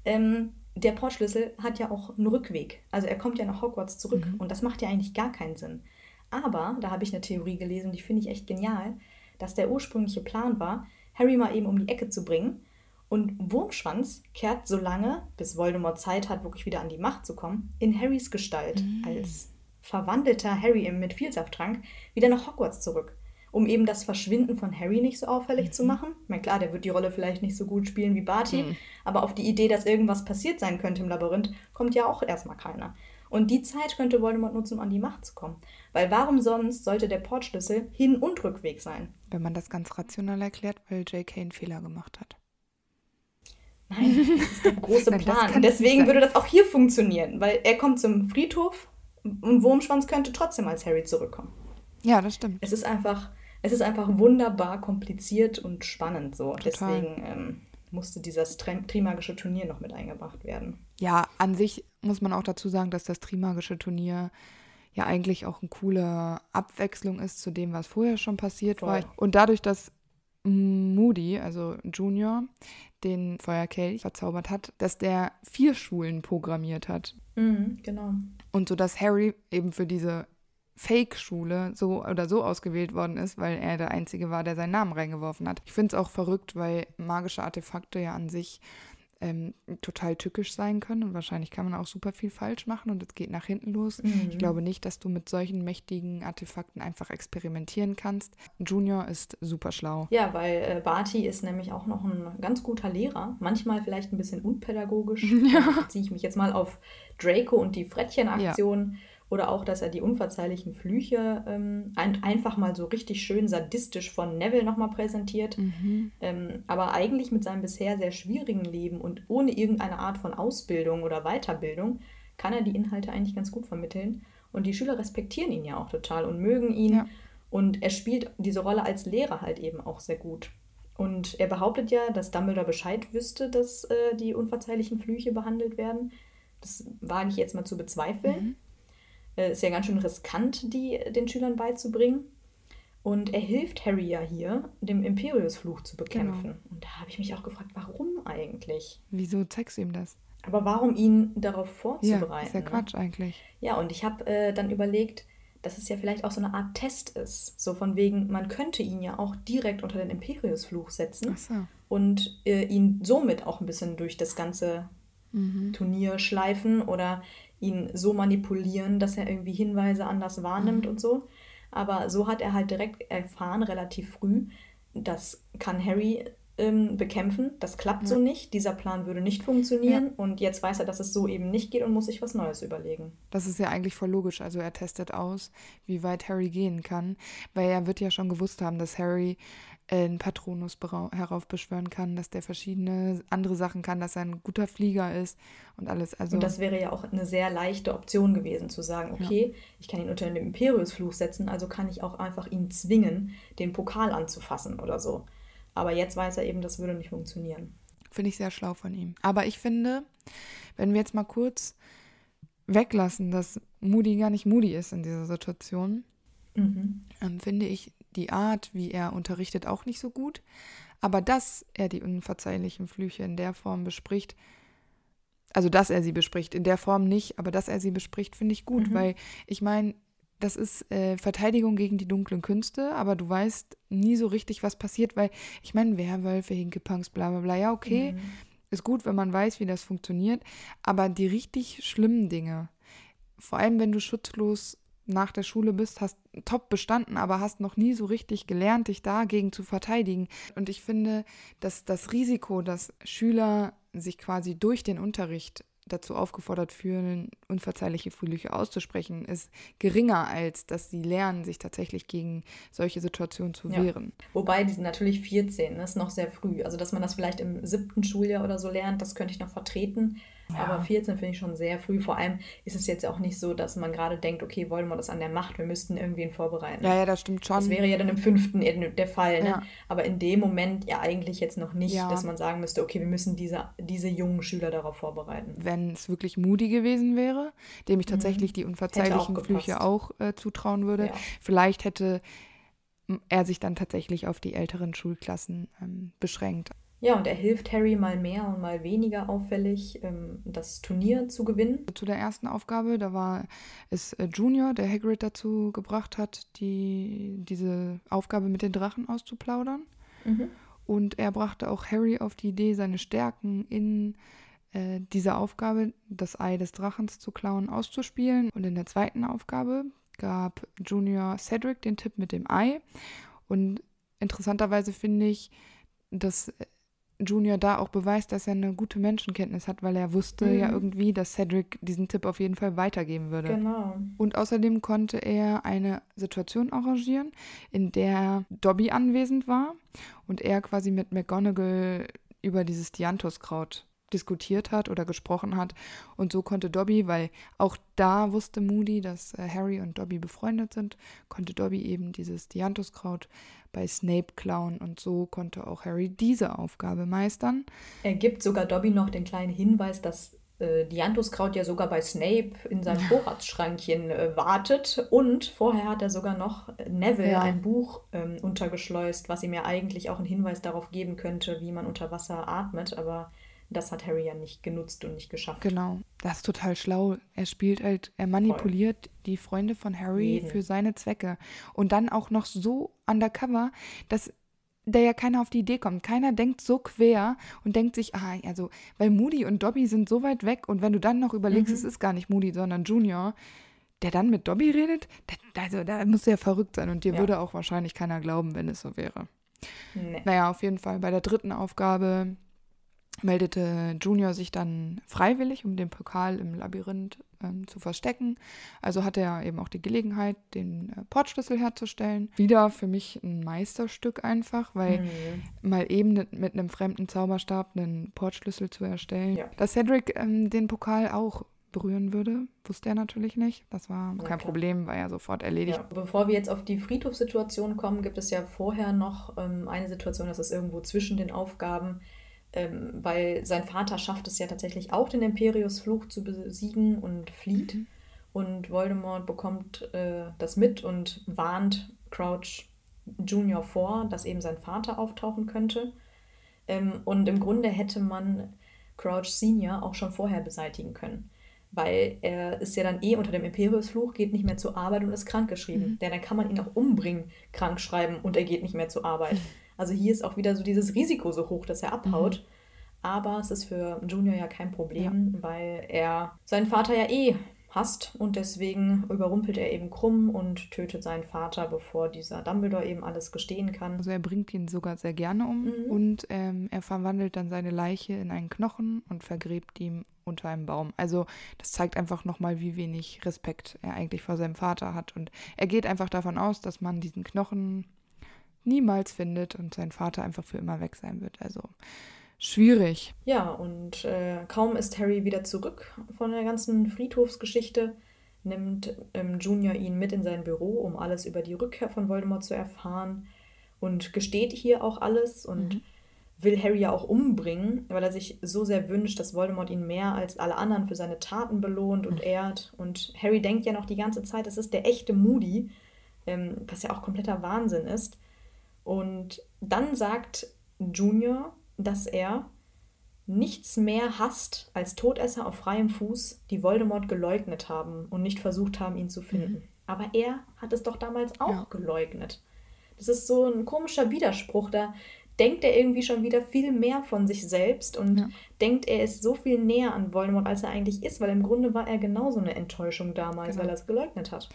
Ähm, der Portschlüssel hat ja auch einen Rückweg. Also er kommt ja nach Hogwarts zurück und das macht ja eigentlich gar keinen Sinn. Aber da habe ich eine Theorie gelesen, die finde ich echt genial, dass der ursprüngliche Plan war, Harry mal eben um die Ecke zu bringen und Wurmschwanz kehrt so lange, bis Voldemort Zeit hat, wirklich wieder an die Macht zu kommen, in Harrys Gestalt als verwandelter Harry im mit Vielsafttrank wieder nach Hogwarts zurück. Um eben das Verschwinden von Harry nicht so auffällig zu machen. Ich meine, klar, der wird die Rolle vielleicht nicht so gut spielen wie Barty, aber auf die Idee, dass irgendwas passiert sein könnte im Labyrinth, kommt ja auch erstmal keiner. Und die Zeit könnte Voldemort nutzen, um an die Macht zu kommen. Weil warum sonst sollte der Portschlüssel Hin- und Rückweg sein? Wenn man das ganz rational erklärt, weil J.K. einen Fehler gemacht hat. Nein, das ist der [LAUGHS] große Plan. deswegen würde das auch hier funktionieren, weil er kommt zum Friedhof und Wurmschwanz könnte trotzdem als Harry zurückkommen. Ja, das stimmt. Es ist einfach, es ist einfach wunderbar kompliziert und spannend so. Total. Deswegen ähm, musste dieses Tri- Trimagische Turnier noch mit eingebracht werden. Ja, an sich muss man auch dazu sagen, dass das Trimagische Turnier ja eigentlich auch eine coole Abwechslung ist zu dem, was vorher schon passiert war. Voll. Und dadurch, dass Moody, also Junior, den Feuerkelch verzaubert hat, dass der vier Schulen programmiert hat. Mhm, genau. Und so dass Harry eben für diese Fake-Schule so oder so ausgewählt worden ist, weil er der Einzige war, der seinen Namen reingeworfen hat. Ich finde es auch verrückt, weil magische Artefakte ja an sich ähm, total tückisch sein können und wahrscheinlich kann man auch super viel falsch machen und es geht nach hinten los. Ich glaube nicht, dass du mit solchen mächtigen Artefakten einfach experimentieren kannst. Junior ist super schlau. Ja, weil äh, Barty ist nämlich auch noch ein ganz guter Lehrer. Manchmal vielleicht ein bisschen unpädagogisch. [LAUGHS] Da ziehe ich mich jetzt mal auf Draco und die Frettchen-Aktion. Oder auch, dass er die unverzeihlichen Flüche ähm, ein, einfach mal so richtig schön sadistisch von Neville nochmal präsentiert. Ähm, aber eigentlich mit seinem bisher sehr schwierigen Leben und ohne irgendeine Art von Ausbildung oder Weiterbildung kann er die Inhalte eigentlich ganz gut vermitteln. Und die Schüler respektieren ihn ja auch total und mögen ihn. Ja. Und er spielt diese Rolle als Lehrer halt eben auch sehr gut. Und er behauptet ja, dass Dumbledore Bescheid wüsste, dass äh, die unverzeihlichen Flüche behandelt werden. Das wage ich jetzt mal zu bezweifeln. Äh, ist ja ganz schön riskant, die den Schülern beizubringen. Und er hilft Harry ja hier, dem Imperius-Fluch zu bekämpfen. Und da habe ich mich auch gefragt, warum eigentlich? Wieso zeigst du ihm das? Aber warum ihn darauf Ja, vorzubereiten? ist ja ne? Quatsch eigentlich. Ja, und ich habe äh, dann überlegt, dass es ja vielleicht auch so eine Art Test ist. So von wegen, man könnte ihn ja auch direkt unter den Imperius-Fluch setzen so. und äh, ihn somit auch ein bisschen durch das ganze Turnier schleifen oder ihn so manipulieren, dass er irgendwie Hinweise anders wahrnimmt und so. Aber so hat er halt direkt erfahren, relativ früh, das kann Harry ähm, bekämpfen. Das klappt ja. so nicht. Dieser Plan würde nicht funktionieren. Ja. Und jetzt weiß er, dass es so eben nicht geht und muss sich was Neues überlegen. Das ist ja eigentlich voll logisch. Also er testet aus, wie weit Harry gehen kann. Weil er wird ja schon gewusst haben, dass Harry einen Patronus heraufbeschwören kann, dass der verschiedene andere Sachen kann, dass er ein guter Flieger ist und alles. Also und das wäre ja auch eine sehr leichte Option gewesen, zu sagen, okay, ja. ich kann ihn unter den Imperiusfluch setzen, also kann ich auch einfach ihn zwingen, den Pokal anzufassen oder so. Aber jetzt weiß er eben, das würde nicht funktionieren. Finde ich sehr schlau von ihm. Aber ich finde, wenn wir jetzt mal kurz weglassen, dass Moody gar nicht Moody ist in dieser Situation, mhm. ähm, finde ich die Art, wie er unterrichtet, auch nicht so gut. Aber dass er die unverzeihlichen Flüche in der Form bespricht, also dass er sie bespricht, in der Form nicht, aber dass er sie bespricht, finde ich gut, mhm. weil ich meine, das ist äh, Verteidigung gegen die dunklen Künste, aber du weißt nie so richtig, was passiert, weil ich meine, Werwölfe, Hinkepunks, bla bla bla, ja, okay, mhm. ist gut, wenn man weiß, wie das funktioniert, aber die richtig schlimmen Dinge, vor allem wenn du schutzlos nach der Schule bist, hast top bestanden, aber hast noch nie so richtig gelernt, dich dagegen zu verteidigen. Und ich finde, dass das Risiko, dass Schüler sich quasi durch den Unterricht dazu aufgefordert fühlen, unverzeihliche Flüche auszusprechen, ist geringer, als dass sie lernen, sich tatsächlich gegen solche Situationen zu ja. wehren. Wobei, die sind natürlich 14, das ne, ist noch sehr früh. Also, dass man das vielleicht im siebten Schuljahr oder so lernt, das könnte ich noch vertreten. Ja. Aber 14 finde ich schon sehr früh. Vor allem ist es jetzt auch nicht so, dass man gerade denkt, okay, wollen wir das an der Macht, wir müssten irgendwen vorbereiten. Ja, ja, das stimmt schon. Das wäre ja dann im fünften der Fall. Ne? Ja. Aber in dem Moment ja eigentlich jetzt noch nicht, ja. dass man sagen müsste, okay, wir müssen diese, diese jungen Schüler darauf vorbereiten. Wenn es wirklich Moody gewesen wäre, dem ich mhm. tatsächlich mhm. die unverzeihlichen auch Flüche auch äh, zutrauen würde, vielleicht hätte er sich dann tatsächlich auf die älteren Schulklassen ähm, beschränkt. Ja, und er hilft Harry mal mehr und mal weniger auffällig, ähm, das Turnier zu gewinnen. Zu der ersten Aufgabe, da war es äh, Junior, der Hagrid dazu gebracht hat, die, diese Aufgabe mit den Drachen auszuplaudern. Mhm. Und er brachte auch Harry auf die Idee, seine Stärken in äh, dieser Aufgabe, das Ei des Drachens zu klauen, auszuspielen. Und in der zweiten Aufgabe gab Junior Cedric den Tipp mit dem Ei. Und interessanterweise finde ich, dass Junior da auch beweist, dass er eine gute Menschenkenntnis hat, weil er wusste mhm. ja irgendwie, dass Cedric diesen Tipp auf jeden Fall weitergeben würde. Genau. Und außerdem konnte er eine Situation arrangieren, in der Dobby anwesend war und er quasi mit McGonagall über dieses Dianthuskraut diskutiert hat oder gesprochen hat. Und so konnte Dobby, weil auch da wusste Moody, dass äh, Harry und Dobby befreundet sind, konnte Dobby eben dieses Dianthuskraut bei Snape klauen und so konnte auch Harry diese Aufgabe meistern. Er gibt sogar Dobby noch den kleinen Hinweis, dass äh, Dianthuskraut ja sogar bei Snape in seinem Vorratsschrankchen äh, wartet und vorher hat er sogar noch Neville ja. ein Buch ähm, untergeschleust, was ihm ja eigentlich auch einen Hinweis darauf geben könnte, wie man unter Wasser atmet, aber das hat Harry ja nicht genutzt und nicht geschafft. Genau, das ist total schlau. Er spielt halt, er manipuliert Voll. die Freunde von Harry Jeden. für seine Zwecke. Und dann auch noch so undercover, dass da ja keiner auf die Idee kommt. Keiner denkt so quer und denkt sich, ah, also, weil Moody und Dobby sind so weit weg und wenn du dann noch überlegst, mhm. es ist gar nicht Moody, sondern Junior, der dann mit Dobby redet, da, also da muss er verrückt sein und dir ja. würde auch wahrscheinlich keiner glauben, wenn es so wäre. Nee. Naja, auf jeden Fall bei der dritten Aufgabe meldete Junior sich dann freiwillig, um den Pokal im Labyrinth ähm, zu verstecken. Also hatte er eben auch die Gelegenheit, den äh, Portschlüssel herzustellen. Wieder für mich ein Meisterstück einfach, weil mhm. mal eben mit einem fremden Zauberstab einen Portschlüssel zu erstellen. Ja. Dass Cedric ähm, den Pokal auch berühren würde, wusste er natürlich nicht. Das war ja, kein klar. Problem, war ja sofort erledigt. Ja, bevor wir jetzt auf die Friedhofssituation kommen, gibt es ja vorher noch ähm, eine Situation, dass es irgendwo zwischen den Aufgaben ähm, weil sein Vater schafft es ja tatsächlich auch, den Imperius-Fluch zu besiegen und flieht. Mhm. Und Voldemort bekommt äh, das mit und warnt Crouch Junior vor, dass eben sein Vater auftauchen könnte. Ähm, und im Grunde hätte man Crouch Senior auch schon vorher beseitigen können. Weil er ist ja dann eh unter dem Imperius-Fluch, geht nicht mehr zur Arbeit und ist krankgeschrieben. Mhm. Denn dann kann man ihn auch umbringen, krank schreiben und er geht nicht mehr zur Arbeit. [LAUGHS] Also hier ist auch wieder so dieses Risiko so hoch, dass er abhaut. Mhm. Aber es ist für Junior ja kein Problem, ja. weil er seinen Vater ja eh hasst und deswegen überrumpelt er eben Krumm und tötet seinen Vater, bevor dieser Dumbledore eben alles gestehen kann. Also er bringt ihn sogar sehr gerne um Mhm. und ähm, er verwandelt dann seine Leiche in einen Knochen und vergräbt ihn unter einem Baum. Also das zeigt einfach nochmal, wie wenig Respekt er eigentlich vor seinem Vater hat. Und er geht einfach davon aus, dass man diesen Knochen niemals findet und sein Vater einfach für immer weg sein wird. Also schwierig. Ja, und äh, kaum ist Harry wieder zurück von der ganzen Friedhofsgeschichte, nimmt ähm, Junior ihn mit in sein Büro, um alles über die Rückkehr von Voldemort zu erfahren und gesteht hier auch alles und will Harry ja auch umbringen, weil er sich so sehr wünscht, dass Voldemort ihn mehr als alle anderen für seine Taten belohnt und ehrt. Und Harry denkt ja noch die ganze Zeit, das ist der echte Moody, ähm, was ja auch kompletter Wahnsinn ist. Und dann sagt Junior, dass er nichts mehr hasst als Todesser auf freiem Fuß, die Voldemort geleugnet haben und nicht versucht haben, ihn zu finden. Aber er hat es doch damals auch Ja. geleugnet. Das ist so ein komischer Widerspruch. Da denkt er irgendwie schon wieder viel mehr von sich selbst und Ja. denkt, er ist so viel näher an Voldemort, als er eigentlich ist, weil im Grunde war er genauso eine Enttäuschung damals, Genau. weil er es geleugnet hat.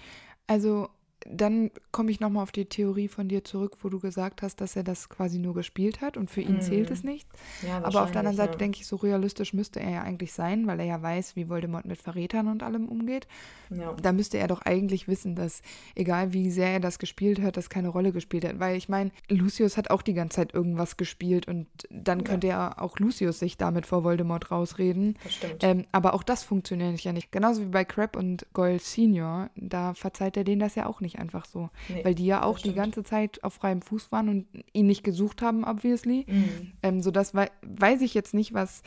Also dann komme ich nochmal auf die Theorie von dir zurück, wo du gesagt hast, dass er das quasi nur gespielt hat und für ihn zählt es nicht. Ja, Aber auf der anderen Seite ja. denke ich, so realistisch müsste er ja eigentlich sein, weil er ja weiß, wie Voldemort mit Verrätern und allem umgeht. Ja. Da müsste er doch eigentlich wissen, dass egal wie sehr er das gespielt hat, das keine Rolle gespielt hat. Weil ich meine, Lucius hat auch die ganze Zeit irgendwas gespielt und dann könnte ja auch Lucius sich damit vor Voldemort rausreden. Das stimmt. Ähm, aber auch das funktioniert ja nicht. Genauso wie bei Crab und Goyle Senior, da verzeiht er denen das ja auch nicht einfach so. Nee, weil die ja auch die ganze Zeit auf freiem Fuß waren und ihn nicht gesucht haben, obviously. Mhm. Ähm, so das wei weiß ich jetzt nicht, was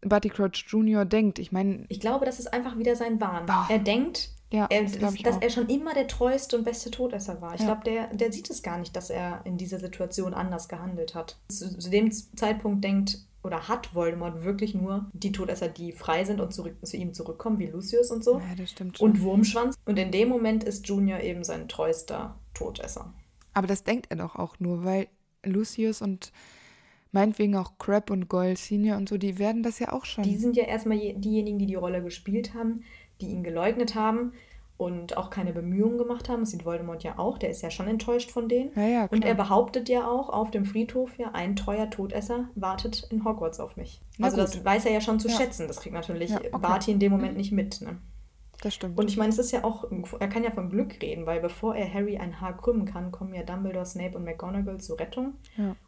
Barty Crouch Jr. denkt. Ich meine, Ich glaube, das ist einfach wieder sein Wahn. Boah. Er denkt, ja, er, das dass auch. er schon immer der treueste und beste Todesser war. Ich Ja. glaube, der, der sieht es gar nicht, dass er in dieser Situation anders gehandelt hat. Zu, zu dem Zeitpunkt denkt oder hat Voldemort wirklich nur die Todesser, die frei sind und zurück, zu ihm zurückkommen, wie Lucius und so. ja, das stimmt schon. Und Wurmschwanz. Und in dem Moment ist Junior eben sein treuester Todesser. Aber das denkt er doch auch nur, weil Lucius und meinetwegen auch Crab und Goyle Senior und so, die werden das ja auch schon. Die sind ja erstmal je- diejenigen, die die Rolle gespielt haben, die ihn geleugnet haben und auch keine Bemühungen gemacht haben. Das sieht Voldemort ja auch. Der ist ja schon enttäuscht von denen. ja, ja, Und er behauptet ja auch auf dem Friedhof, ja, ein treuer Todesser wartet in Hogwarts auf mich. Na also das gut. weiß er ja schon zu Ja. schätzen. Das kriegt natürlich okay. Barty in dem Moment nicht mit. Ne? das stimmt. Und ich meine, es ist ja auch, er kann ja von Glück reden, weil bevor er Harry ein Haar krümmen kann, kommen ja Dumbledore, Snape und McGonagall zur Rettung.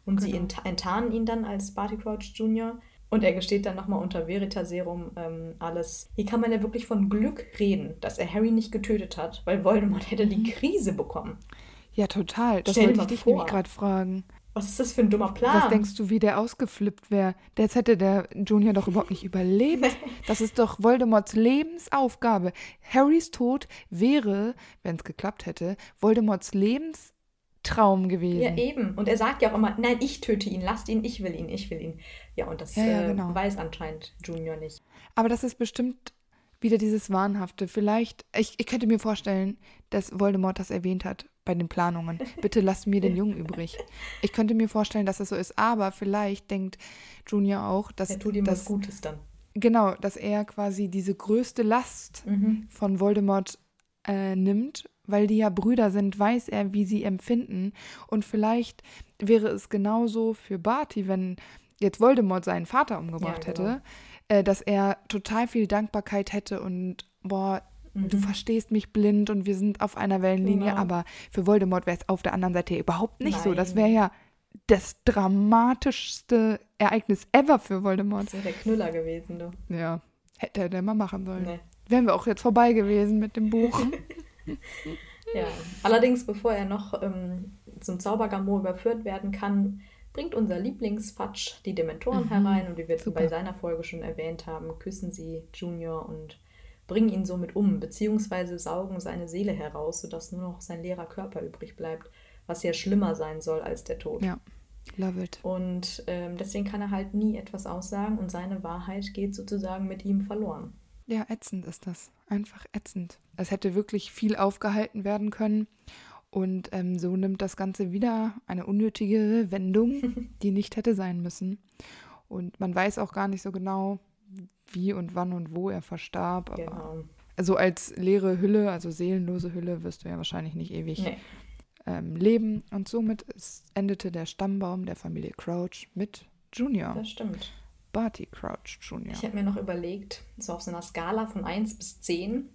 Und sie genau. ent enttarnen ihn dann als Barty Crouch Jr. Und er gesteht dann nochmal unter Veritaserum ähm, alles. Hier kann man ja wirklich von Glück reden, dass er Harry nicht getötet hat, weil Voldemort hätte die Krise bekommen. ja, total. Das Stell wollte ich dich vor. nämlich gerade fragen. Was ist das für ein dummer Plan? Was denkst du, wie der ausgeflippt wäre? Jetzt hätte der Junior doch überhaupt nicht überlebt. [LAUGHS] Das ist doch Voldemorts Lebensaufgabe. Harrys Tod wäre, wenn es geklappt hätte, Voldemorts Lebenstraum gewesen. Ja, eben. Und er sagt ja auch immer, nein, ich töte ihn, lasst ihn, ich will ihn, ich will ihn. Ja, und das Ja, ja, äh, genau. weiß anscheinend Junior nicht. Aber das ist bestimmt wieder dieses Wahnhafte. Vielleicht, ich, ich könnte mir vorstellen, dass Voldemort das erwähnt hat bei den Planungen. [LAUGHS] Bitte lasst mir den Jungen übrig. Ich könnte mir vorstellen, dass das so ist. Aber vielleicht denkt Junior auch, dass, Er tut ihm dass was Gutes dann. genau, dass er quasi diese größte Last Mhm. von Voldemort äh, nimmt, weil die ja Brüder sind, weiß er, wie sie empfinden. Und vielleicht wäre es genauso für Barty, wenn jetzt Voldemort seinen Vater umgebracht Ja, genau. hätte, äh, dass er total viel Dankbarkeit hätte und boah, du verstehst mich blind und wir sind auf einer Wellenlinie, Mhm. Genau. aber für Voldemort wäre es auf der anderen Seite überhaupt nicht so. Das Nein. wäre ja das dramatischste Ereignis ever für Voldemort. Das wäre der Knüller gewesen, du. Ja, hätte er denn mal machen sollen. Nee. Wären wir auch jetzt vorbei gewesen mit dem Buch. [LAUGHS] [LAUGHS] Ja. Allerdings, bevor er noch ähm, zum Zaubergamot überführt werden kann, bringt unser Lieblingsfatsch die Dementoren herein und wie wir Mhm. super. bei seiner Folge schon erwähnt haben, küssen sie Junior und bringen ihn somit um, beziehungsweise saugen seine Seele heraus, sodass nur noch sein leerer Körper übrig bleibt, was ja schlimmer sein soll als der Tod. ja, love it. Und ähm, deswegen kann er halt nie etwas aussagen und seine Wahrheit geht sozusagen mit ihm verloren. Ja, ätzend ist das. Einfach ätzend. Es hätte wirklich viel aufgehalten werden können. Und ähm, so nimmt das Ganze wieder eine unnötige Wendung, [LAUGHS] die nicht hätte sein müssen. Und man weiß auch gar nicht so genau, wie und wann und wo er verstarb. Aber Genau. so als leere Hülle, also seelenlose Hülle, wirst du ja wahrscheinlich nicht ewig Nee. ähm, leben. Und somit ist, endete der Stammbaum der Familie Crouch mit Junior, Das stimmt. Barty Crouch Junior. Ich habe mir noch überlegt, so auf so einer Skala von 1 bis 10,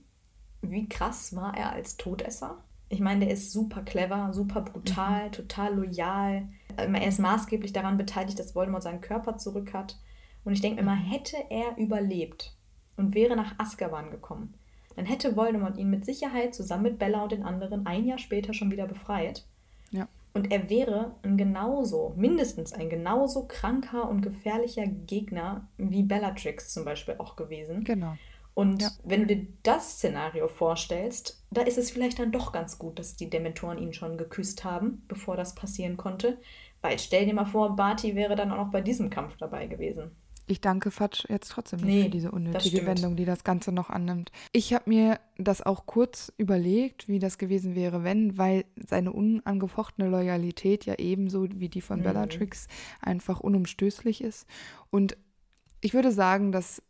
wie krass war er als Todesser? Ich meine, der ist super clever, super brutal, total loyal. Ähm, Er ist maßgeblich daran beteiligt, dass Voldemort seinen Körper zurück hat. Und ich denke mir mal, hätte er überlebt und wäre nach Azkaban gekommen, dann hätte Voldemort ihn mit Sicherheit zusammen mit Bella und den anderen ein Jahr später schon wieder befreit. Ja. Und er wäre ein genauso, mindestens ein genauso kranker und gefährlicher Gegner wie Bellatrix zum Beispiel auch gewesen. Genau. Und Ja. wenn du dir das Szenario vorstellst, da ist es vielleicht dann doch ganz gut, dass die Dementoren ihn schon geküsst haben, bevor das passieren konnte. Weil stell dir mal vor, Barty wäre dann auch noch bei diesem Kampf dabei gewesen. Ich danke Fatsch jetzt trotzdem nicht Nee, für diese unnötige. Wendung, die das Ganze noch annimmt. Ich habe mir das auch kurz überlegt, wie das gewesen wäre, wenn, weil seine unangefochtene Loyalität ja ebenso wie die von Mhm. Bellatrix einfach unumstößlich ist. Und ich würde sagen, dass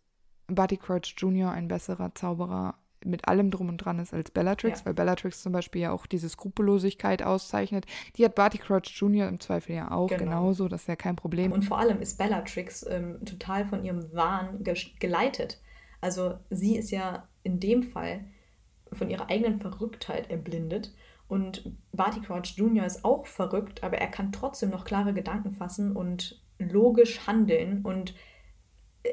Barty Crouch Jr. ein besserer Zauberer mit allem drum und dran ist als Bellatrix, Ja. weil Bellatrix zum Beispiel ja auch diese Skrupellosigkeit auszeichnet. Die hat Barty Crouch Jr. im Zweifel ja auch Genau. genauso, das ist ja kein Problem. Und vor allem ist Bellatrix ähm, total von ihrem Wahn ge geleitet. Also sie ist ja in dem Fall von ihrer eigenen Verrücktheit erblindet. Und Barty Crouch Jr. ist auch verrückt, aber er kann trotzdem noch klare Gedanken fassen und logisch handeln und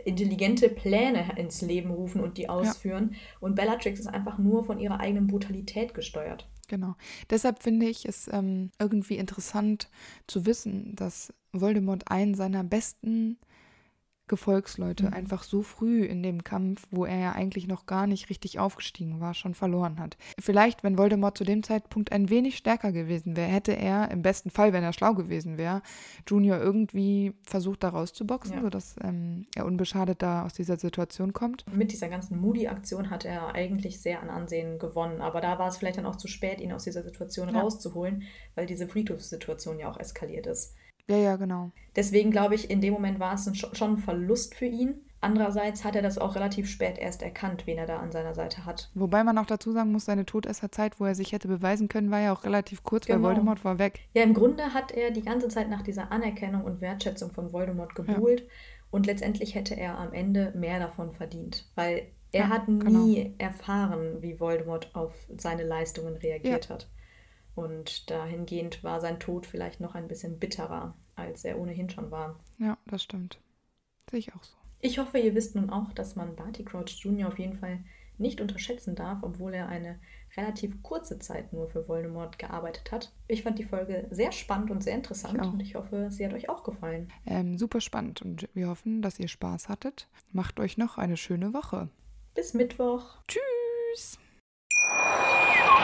intelligente Pläne ins Leben rufen und die ausführen. Und Bellatrix ist einfach nur von ihrer eigenen Brutalität gesteuert. Genau. Deshalb finde ich es ähm, irgendwie interessant zu wissen, dass Voldemort einen seiner besten Gefolgsleute Mhm. einfach so früh in dem Kampf, wo er ja eigentlich noch gar nicht richtig aufgestiegen war, schon verloren hat. Vielleicht, wenn Voldemort zu dem Zeitpunkt ein wenig stärker gewesen wäre, hätte er im besten Fall, wenn er schlau gewesen wäre, Junior irgendwie versucht, da rauszuboxen, Ja. sodass ähm, er unbeschadet da aus dieser Situation kommt. Mit dieser ganzen Moody-Aktion hat er eigentlich sehr an Ansehen gewonnen. Aber da war es vielleicht dann auch zu spät, ihn aus dieser Situation Ja. rauszuholen, weil diese Friedhofssituation ja auch eskaliert ist. Ja, ja, genau. Deswegen glaube ich, in dem Moment war es ein, schon ein Verlust für ihn. Andererseits hat er das auch relativ spät erst erkannt, wen er da an seiner Seite hat. Wobei man auch dazu sagen muss, seine Todesserzeit, wo er sich hätte beweisen können, war ja auch relativ kurz, Genau. weil Voldemort war weg. Ja, im Grunde hat er die ganze Zeit nach dieser Anerkennung und Wertschätzung von Voldemort gebuhlt und letztendlich hätte er am Ende mehr davon verdient, weil er Ja, hat genau. nie erfahren, wie Voldemort auf seine Leistungen reagiert hat. Und dahingehend war sein Tod vielleicht noch ein bisschen bitterer, als er ohnehin schon war. Ja, das stimmt. Sehe ich auch so. Ich hoffe, ihr wisst nun auch, dass man Barty Crouch Jr. auf jeden Fall nicht unterschätzen darf, obwohl er eine relativ kurze Zeit nur für Voldemort gearbeitet hat. Ich fand die Folge sehr spannend und sehr interessant Ich und ich hoffe, sie hat euch auch gefallen. Ähm, super spannend und wir hoffen, dass ihr Spaß hattet. Macht euch noch eine schöne Woche. Bis Mittwoch. Tschüss!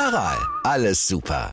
Aral, alles super.